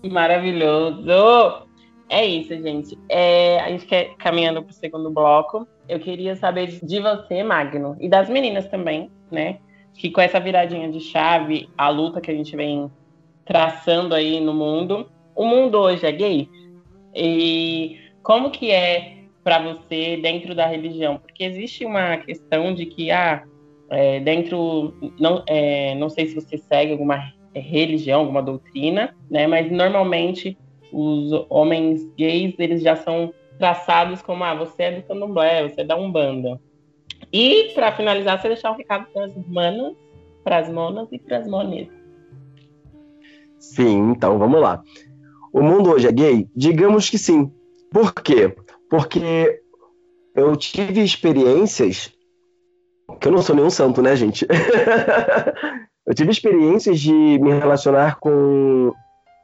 S2: Maravilhoso. É isso, gente. É, a gente quer caminhando para o segundo bloco. Eu queria saber de você, Magno, e das meninas também, né? que com essa viradinha de chave, a luta que a gente vem traçando aí no mundo, o mundo hoje é gay? E como que é para você dentro da religião? Porque existe uma questão de que, ah, é, dentro, não, é, não sei se você segue alguma religião, alguma doutrina, né? Mas normalmente os homens gays, eles já são traçados como, ah, você é do candomblé, você é da Umbanda. E, para finalizar, você deixar um recado para as manas, para as monas e para as mones.
S5: Sim, então vamos lá. O mundo hoje é gay? Digamos que sim. Por quê? Porque eu tive experiências. Que eu não sou nenhum santo, né, gente? [LAUGHS] eu tive experiências de me relacionar com,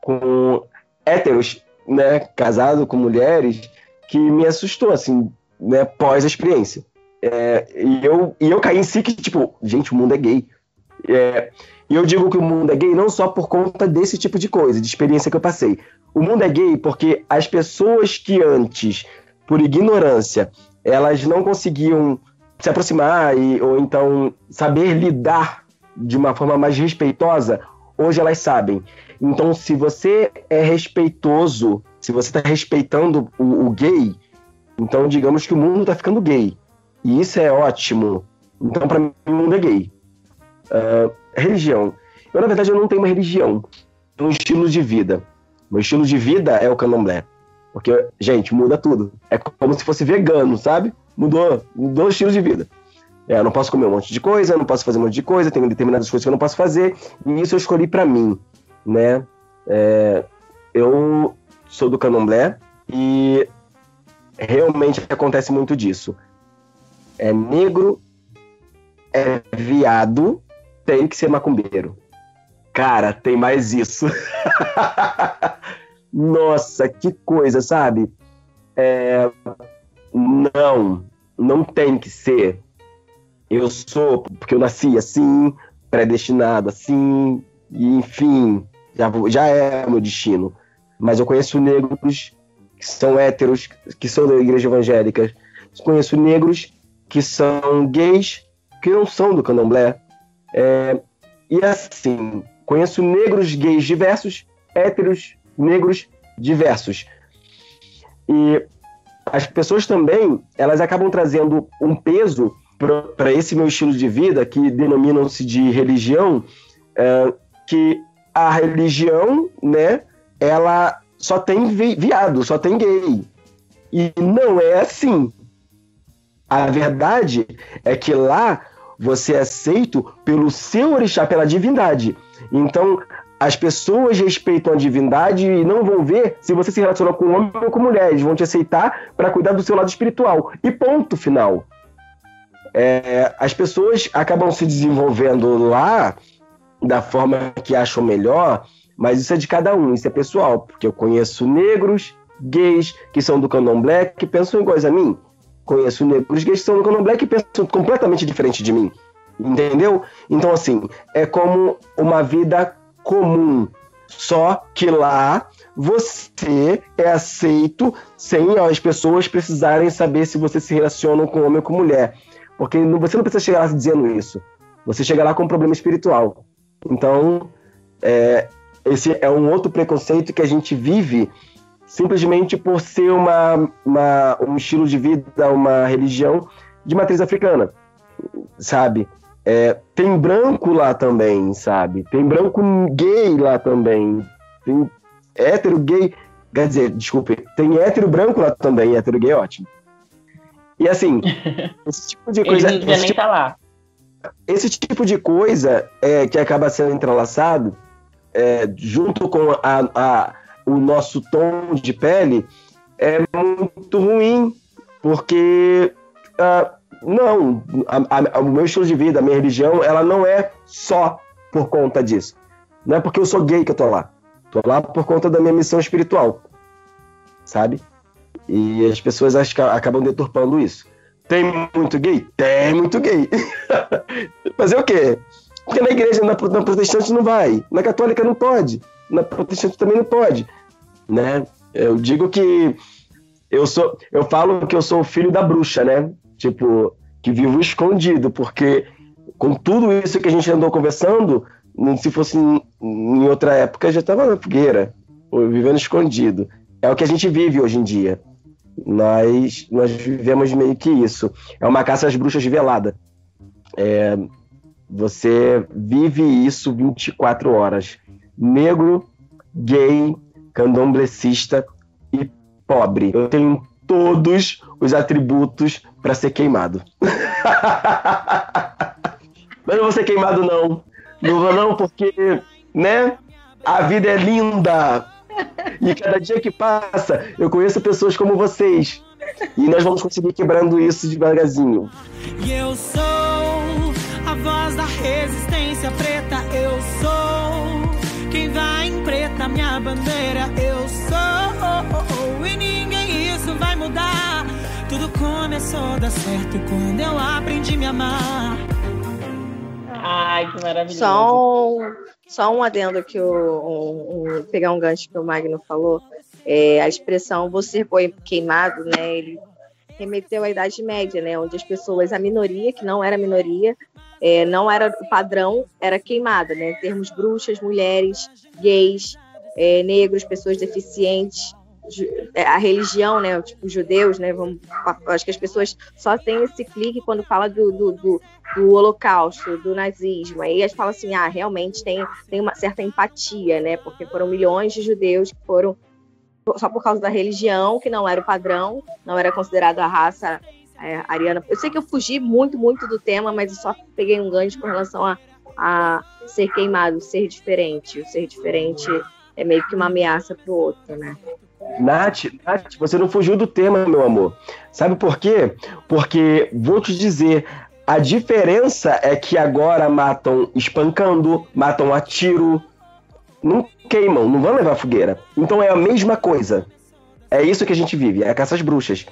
S5: com héteros, né, casado com mulheres, que me assustou, assim, né, pós a experiência. É, e, eu, e eu caí em si que, tipo, gente, o mundo é gay. É, e eu digo que o mundo é gay não só por conta desse tipo de coisa, de experiência que eu passei. O mundo é gay porque as pessoas que antes, por ignorância, elas não conseguiam se aproximar e, ou então saber lidar de uma forma mais respeitosa, hoje elas sabem. Então, se você é respeitoso, se você está respeitando o, o, gay, então digamos que o mundo está ficando gay. E isso é ótimo. Então, para mim, o mundo é gay. Uh, religião. Eu, na verdade, eu não tenho uma religião. É um estilo de vida. Meu estilo de vida é o candomblé. Porque, gente, muda tudo. É como se fosse vegano, sabe? Mudou, mudou o estilo de vida. É, eu não posso comer um monte de coisa, eu não posso fazer um monte de coisa, tem determinadas coisas que eu não posso fazer, e isso eu escolhi para mim, né? É, eu sou do candomblé e realmente acontece muito disso é negro, é viado, tem que ser macumbeiro. Cara, tem mais isso. [LAUGHS] Nossa, que coisa, sabe? É... Não, não tem que ser. Eu sou, porque eu nasci assim, predestinado assim, e enfim, já, já é meu destino. Mas eu conheço negros que são héteros, que são da igreja evangélica. Conheço negros que são gays que não são do candomblé. É, e assim, conheço negros gays diversos, héteros negros diversos. E as pessoas também, elas acabam trazendo um peso para esse meu estilo de vida, que denominam-se de religião, é, que a religião, né, ela só tem viado, só tem gay. E não é assim. A verdade é que lá você é aceito pelo seu orixá, pela divindade. Então, as pessoas respeitam a divindade e não vão ver se você se relaciona com homem ou com mulher. Eles vão te aceitar para cuidar do seu lado espiritual. E ponto final. É, as pessoas acabam se desenvolvendo lá da forma que acham melhor, mas isso é de cada um, isso é pessoal, porque eu conheço negros, gays que são do candomblé que pensam iguais a mim. Conheço negros gays que são do candomblé que pensam completamente diferente de mim. Entendeu? Então, assim, é como uma vida comum. Só que lá você é aceito sem as pessoas precisarem saber se você se relaciona com homem ou com mulher. Porque você não precisa chegar lá dizendo isso. Você chega lá com um problema espiritual. Então, é, esse é um outro preconceito que a gente vive simplesmente por ser uma, uma, um estilo de vida, uma religião de matriz africana, sabe? É, tem branco lá também, sabe? Tem branco gay lá também. Tem hétero gay. Quer dizer, desculpe, tem hétero branco lá também, hétero gay ótimo. E assim, [LAUGHS] esse tipo de coisa.
S2: Ele nem tipo, tá lá.
S5: Esse tipo de coisa é, que acaba sendo entrelaçado é, junto com a, a, o nosso tom de pele é muito ruim, porque uh, não, a, a, o meu estilo de vida, a minha religião, ela não é só por conta disso. Não é porque eu sou gay que eu tô lá. Tô lá por conta da minha missão espiritual. Sabe? E as pessoas acabam deturpando isso. Tem muito gay? Tem muito gay. [LAUGHS] Fazer o quê? Porque na igreja, na, na protestante não vai. Na católica não pode. Na protestante também não pode. Né? Eu digo que eu sou, eu falo que eu sou o filho da bruxa, né? Tipo, que vivo escondido, porque com tudo isso que a gente andou conversando, se fosse em, outra época, já estava na fogueira, vivendo escondido. É o que a gente vive hoje em dia. Nós, nós vivemos meio que isso. É uma caça às bruxas velada. É, você vive isso 24 horas. Negro, gay, candomblecista e pobre. Eu tenho todos os atributos para ser queimado. [LAUGHS] Mas não vou ser queimado, não. Não vou, não, porque, né? A vida é linda. [LAUGHS] E cada dia que passa, eu conheço pessoas como vocês. E nós vamos conseguir quebrando isso devagarzinho. E eu sou a voz da resistência preta. Eu sou quem vai em preta, minha bandeira. Eu sou. E ninguém isso vai mudar. Tudo começou a dar certo quando eu aprendi a me amar.
S2: Ai, que maravilhoso.
S6: Só um, só um adendo que o um, um, pegar um gancho que o Magno falou. É, a expressão você foi queimado, né? Ele remeteu à Idade Média, né? Onde as pessoas, a minoria, que não era minoria, é, não era padrão, era queimada, né? Termos bruxas, mulheres, gays, é, negros, pessoas deficientes, é, a religião, né, tipo judeus, né, vamos, acho que as pessoas só têm esse clique quando fala do, do, do, do holocausto, do nazismo, aí elas falam assim, ah, realmente tem, tem uma certa empatia, né, porque foram milhões de judeus que foram só por causa da religião, que não era o padrão, não era considerada a raça é, ariana. Eu sei que eu fugi muito, muito do tema, mas eu só peguei um gancho com relação a, a ser queimado, ser diferente. O ser diferente é meio que uma ameaça para o outro, né?
S5: Nath, Nath, você não fugiu do tema, meu amor. Sabe por quê? Porque, vou te dizer, a diferença é que agora matam espancando, matam a tiro, não queimam, não vão levar fogueira. Então é a mesma coisa. É isso que a gente vive, é a caça às bruxas.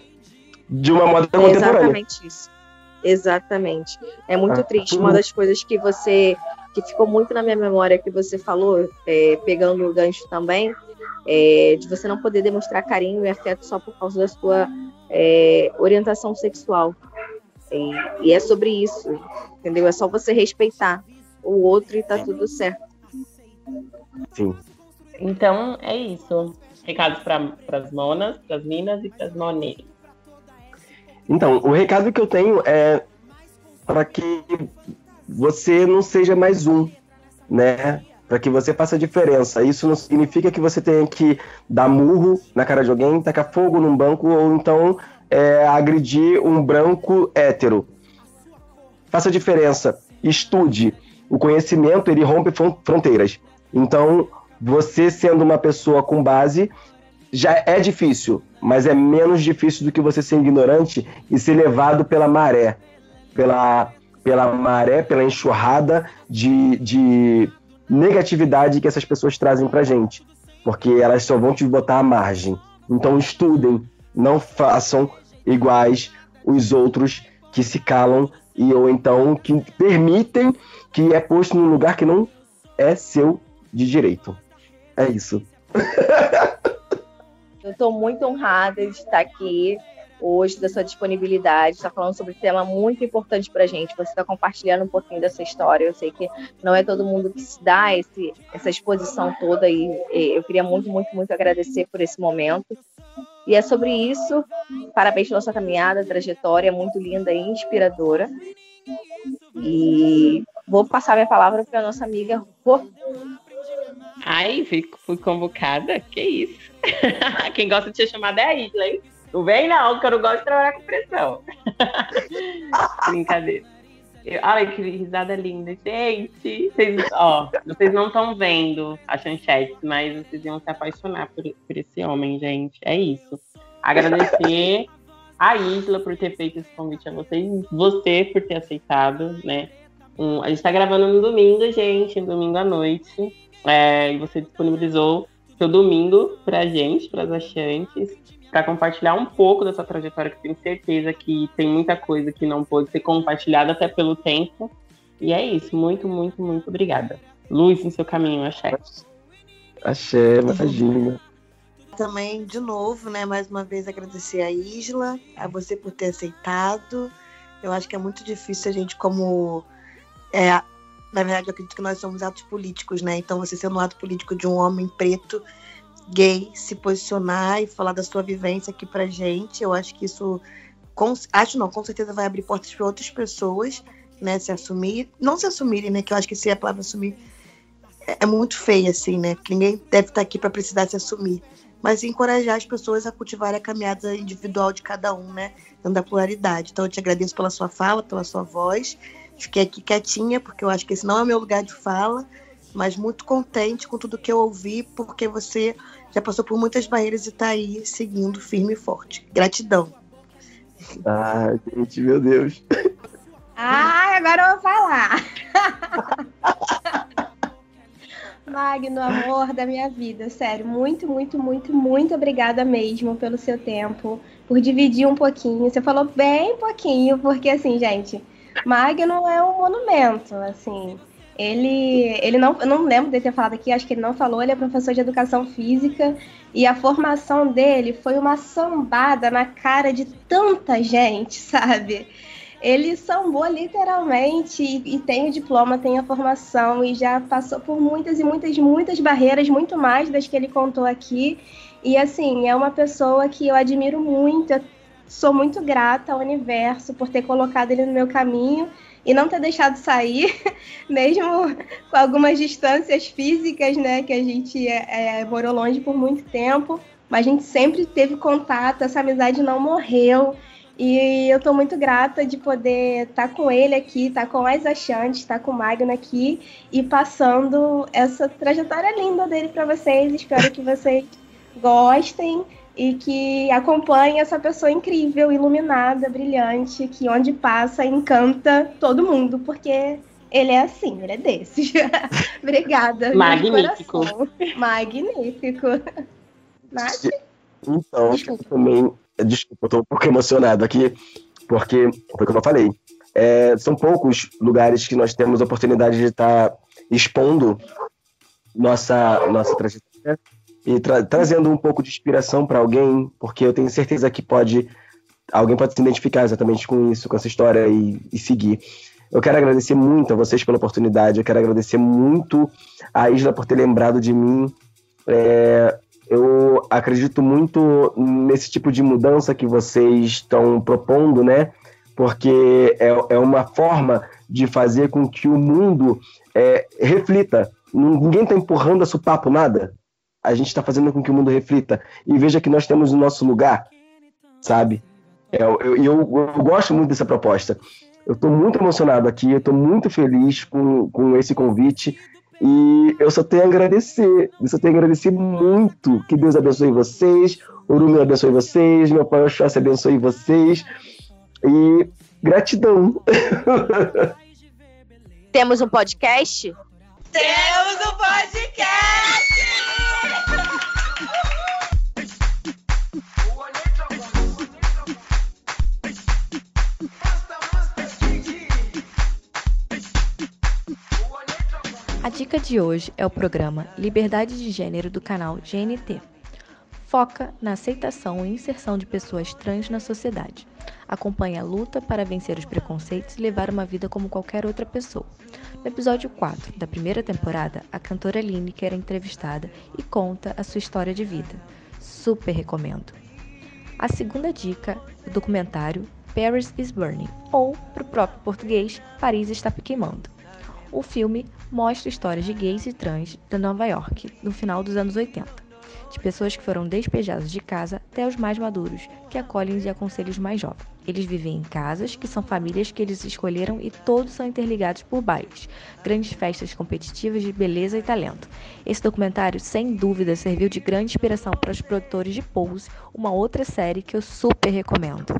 S5: De uma moda é contemporânea.
S6: Exatamente isso. Exatamente. É muito ah, triste. Uma das coisas que você. que ficou muito na minha memória que você falou, é, pegando o gancho também, é, de você não poder demonstrar carinho e afeto só por causa da sua é, orientação sexual. E, e, é sobre isso, entendeu? É só você respeitar o outro e tá tudo certo.
S5: Sim.
S2: Então é isso. Recados para as monas, para as minas e para as moneiras.
S5: Então, o recado que eu tenho é para que você não seja mais um, né? Para que você faça diferença. Isso não significa que você tenha que dar murro na cara de alguém, tacar fogo num banco ou então é, agredir um branco hétero. faça diferença, estude. O conhecimento, ele rompe fronteiras. Então, você sendo uma pessoa com base, já é difícil, mas é menos difícil do que você ser ignorante e ser levado pela maré, pela, pela maré, pela enxurrada de, de negatividade que essas pessoas trazem pra gente, porque elas só vão te botar à margem. Então estudem, não façam iguais os outros que se calam e ou então que permitem que é posto num lugar que não é seu de direito. É isso. [LAUGHS]
S6: Eu estou muito honrada de estar aqui hoje, da sua disponibilidade, está falando sobre um tema muito importante para a gente. Você está compartilhando um pouquinho dessa história. Eu sei que não é todo mundo que se dá esse, essa exposição toda e, e eu queria muito, muito, muito agradecer por esse momento. E é sobre isso. Parabéns pela sua caminhada, trajetória muito linda e inspiradora. E vou passar minha palavra para a nossa amiga Rô.
S2: Ai, fui convocada? Que isso? [LAUGHS] Quem gosta de ser chamada é a Isla, hein? Não vem não, que eu não gosto de trabalhar com pressão. [LAUGHS] Brincadeira. Eu, ai, que risada linda. Gente, vocês, ó, vocês não estão vendo a chanchete, mas vocês iam se apaixonar por, por esse homem, gente. É isso. Agradecer a Isla por ter feito esse convite a vocês, você por ter aceitado, né? Um, a gente está gravando no domingo, gente, no domingo à noite. É, e você disponibilizou seu domingo pra gente, para as achantes, para compartilhar um pouco da sua trajetória, que tenho certeza que tem muita coisa que não pôde ser compartilhada até pelo tempo. E é isso. Muito, muito, muito obrigada. Luz no seu caminho, axé.
S5: Axé, imagina.
S7: Também, de novo, né, mais uma vez agradecer a Isla, a você por ter aceitado. Eu acho que é muito difícil a gente, como é, na verdade, eu acredito que nós somos atos políticos, né? Então, você sendo um ato político de um homem preto, gay, se posicionar e falar da sua vivência aqui pra gente, eu acho que isso. Com, acho não, com certeza vai abrir portas para outras pessoas, né? Se assumir. Não se assumirem, né? Que eu acho que se a palavra assumir é, é muito feia, assim, né? Que ninguém deve estar aqui para precisar se assumir. Mas encorajar as pessoas a cultivarem a caminhada individual de cada um, né? Dando da pluralidade. Então, eu te agradeço pela sua fala, pela sua voz Fiquei aqui quietinha, porque eu acho que esse não é o meu lugar de fala, mas muito contente com tudo que eu ouvi, porque você já passou por muitas barreiras e está aí seguindo firme e forte. Gratidão.
S5: Ah, gente, meu Deus.
S4: Ah, agora eu vou falar. [LAUGHS] Magno, amor da minha vida, sério, muito, muito, muito, muito obrigada mesmo pelo seu tempo, por dividir um pouquinho. Você falou bem pouquinho, porque assim, gente, Magno é um monumento, assim. Ele, ele não, eu não lembro de ter falado aqui, acho que ele não falou, ele é professor de educação física e a formação dele foi uma sambada na cara de tanta gente, [LAUGHS] sabe? Ele sambou literalmente e, e tem o diploma, tem a formação e já passou por muitas e muitas, muitas barreiras, muito mais das que ele contou aqui. E assim, é uma pessoa que eu admiro muito, eu sou muito grata ao universo por ter colocado ele no meu caminho e não ter deixado sair, [LAUGHS] mesmo com algumas distâncias físicas, né, que a gente é, é, morou longe por muito tempo, mas a gente sempre teve contato, essa amizade não morreu. E eu estou muito grata de poder estar tá com ele aqui, estar tá com as achantes, estar tá com o Magno aqui e passando essa trajetória linda dele para vocês. Espero que vocês gostem e que acompanha essa pessoa incrível, iluminada, brilhante, que onde passa encanta todo mundo, porque ele é assim, ele é desse. [LAUGHS] Obrigada.
S2: Magnífico.
S4: Magnífico.
S5: Então, desculpa. também. Desculpa, eu tô um pouco emocionado aqui, porque foi como eu falei. É, são poucos lugares que nós temos a oportunidade de estar tá expondo nossa, nossa trajetória e tra trazendo um pouco de inspiração para alguém, porque eu tenho certeza que pode alguém pode se identificar exatamente com isso, com essa história e, e seguir. Eu quero agradecer muito a vocês pela oportunidade, eu quero agradecer muito a Isla por ter lembrado de mim. É, eu acredito muito nesse tipo de mudança que vocês estão propondo, né? Porque é, é uma forma de fazer com que o mundo é, reflita. Ninguém está empurrando a supapo nada a gente está fazendo com que o mundo reflita e veja que nós temos o nosso lugar, sabe? É, eu, eu, eu, eu gosto muito dessa proposta. Eu estou muito emocionado aqui, eu estou muito feliz com, com esse convite. E eu só tenho a agradecer, eu só tenho a agradecer muito. Que Deus abençoe vocês, Urumi abençoe vocês, meu pai Oxóssi abençoe vocês. E gratidão. [LAUGHS]
S6: Temos um podcast?
S8: Temos um podcast!
S3: A dica de hoje é o programa Liberdade de Gênero do canal GNT. Foca na aceitação e inserção de pessoas trans na sociedade. Acompanha a luta para vencer os preconceitos e levar uma vida como qualquer outra pessoa. No episódio 4 da primeira temporada, a cantora Lineker é entrevistada e conta a sua história de vida. Super recomendo. A segunda dica é o documentário Paris is Burning, ou, para o próprio português, Paris está queimando. O filme mostra histórias de gays e trans de Nova York no final dos anos 80, de pessoas que foram despejadas de casa até os mais maduros, que acolhem e aconselham os mais jovens. Eles vivem em casas que são famílias que eles escolheram e todos são interligados por bailes, grandes festas competitivas de beleza e talento. Esse documentário, sem dúvida, serviu de grande inspiração para os produtores de Pose, uma outra série que eu super recomendo.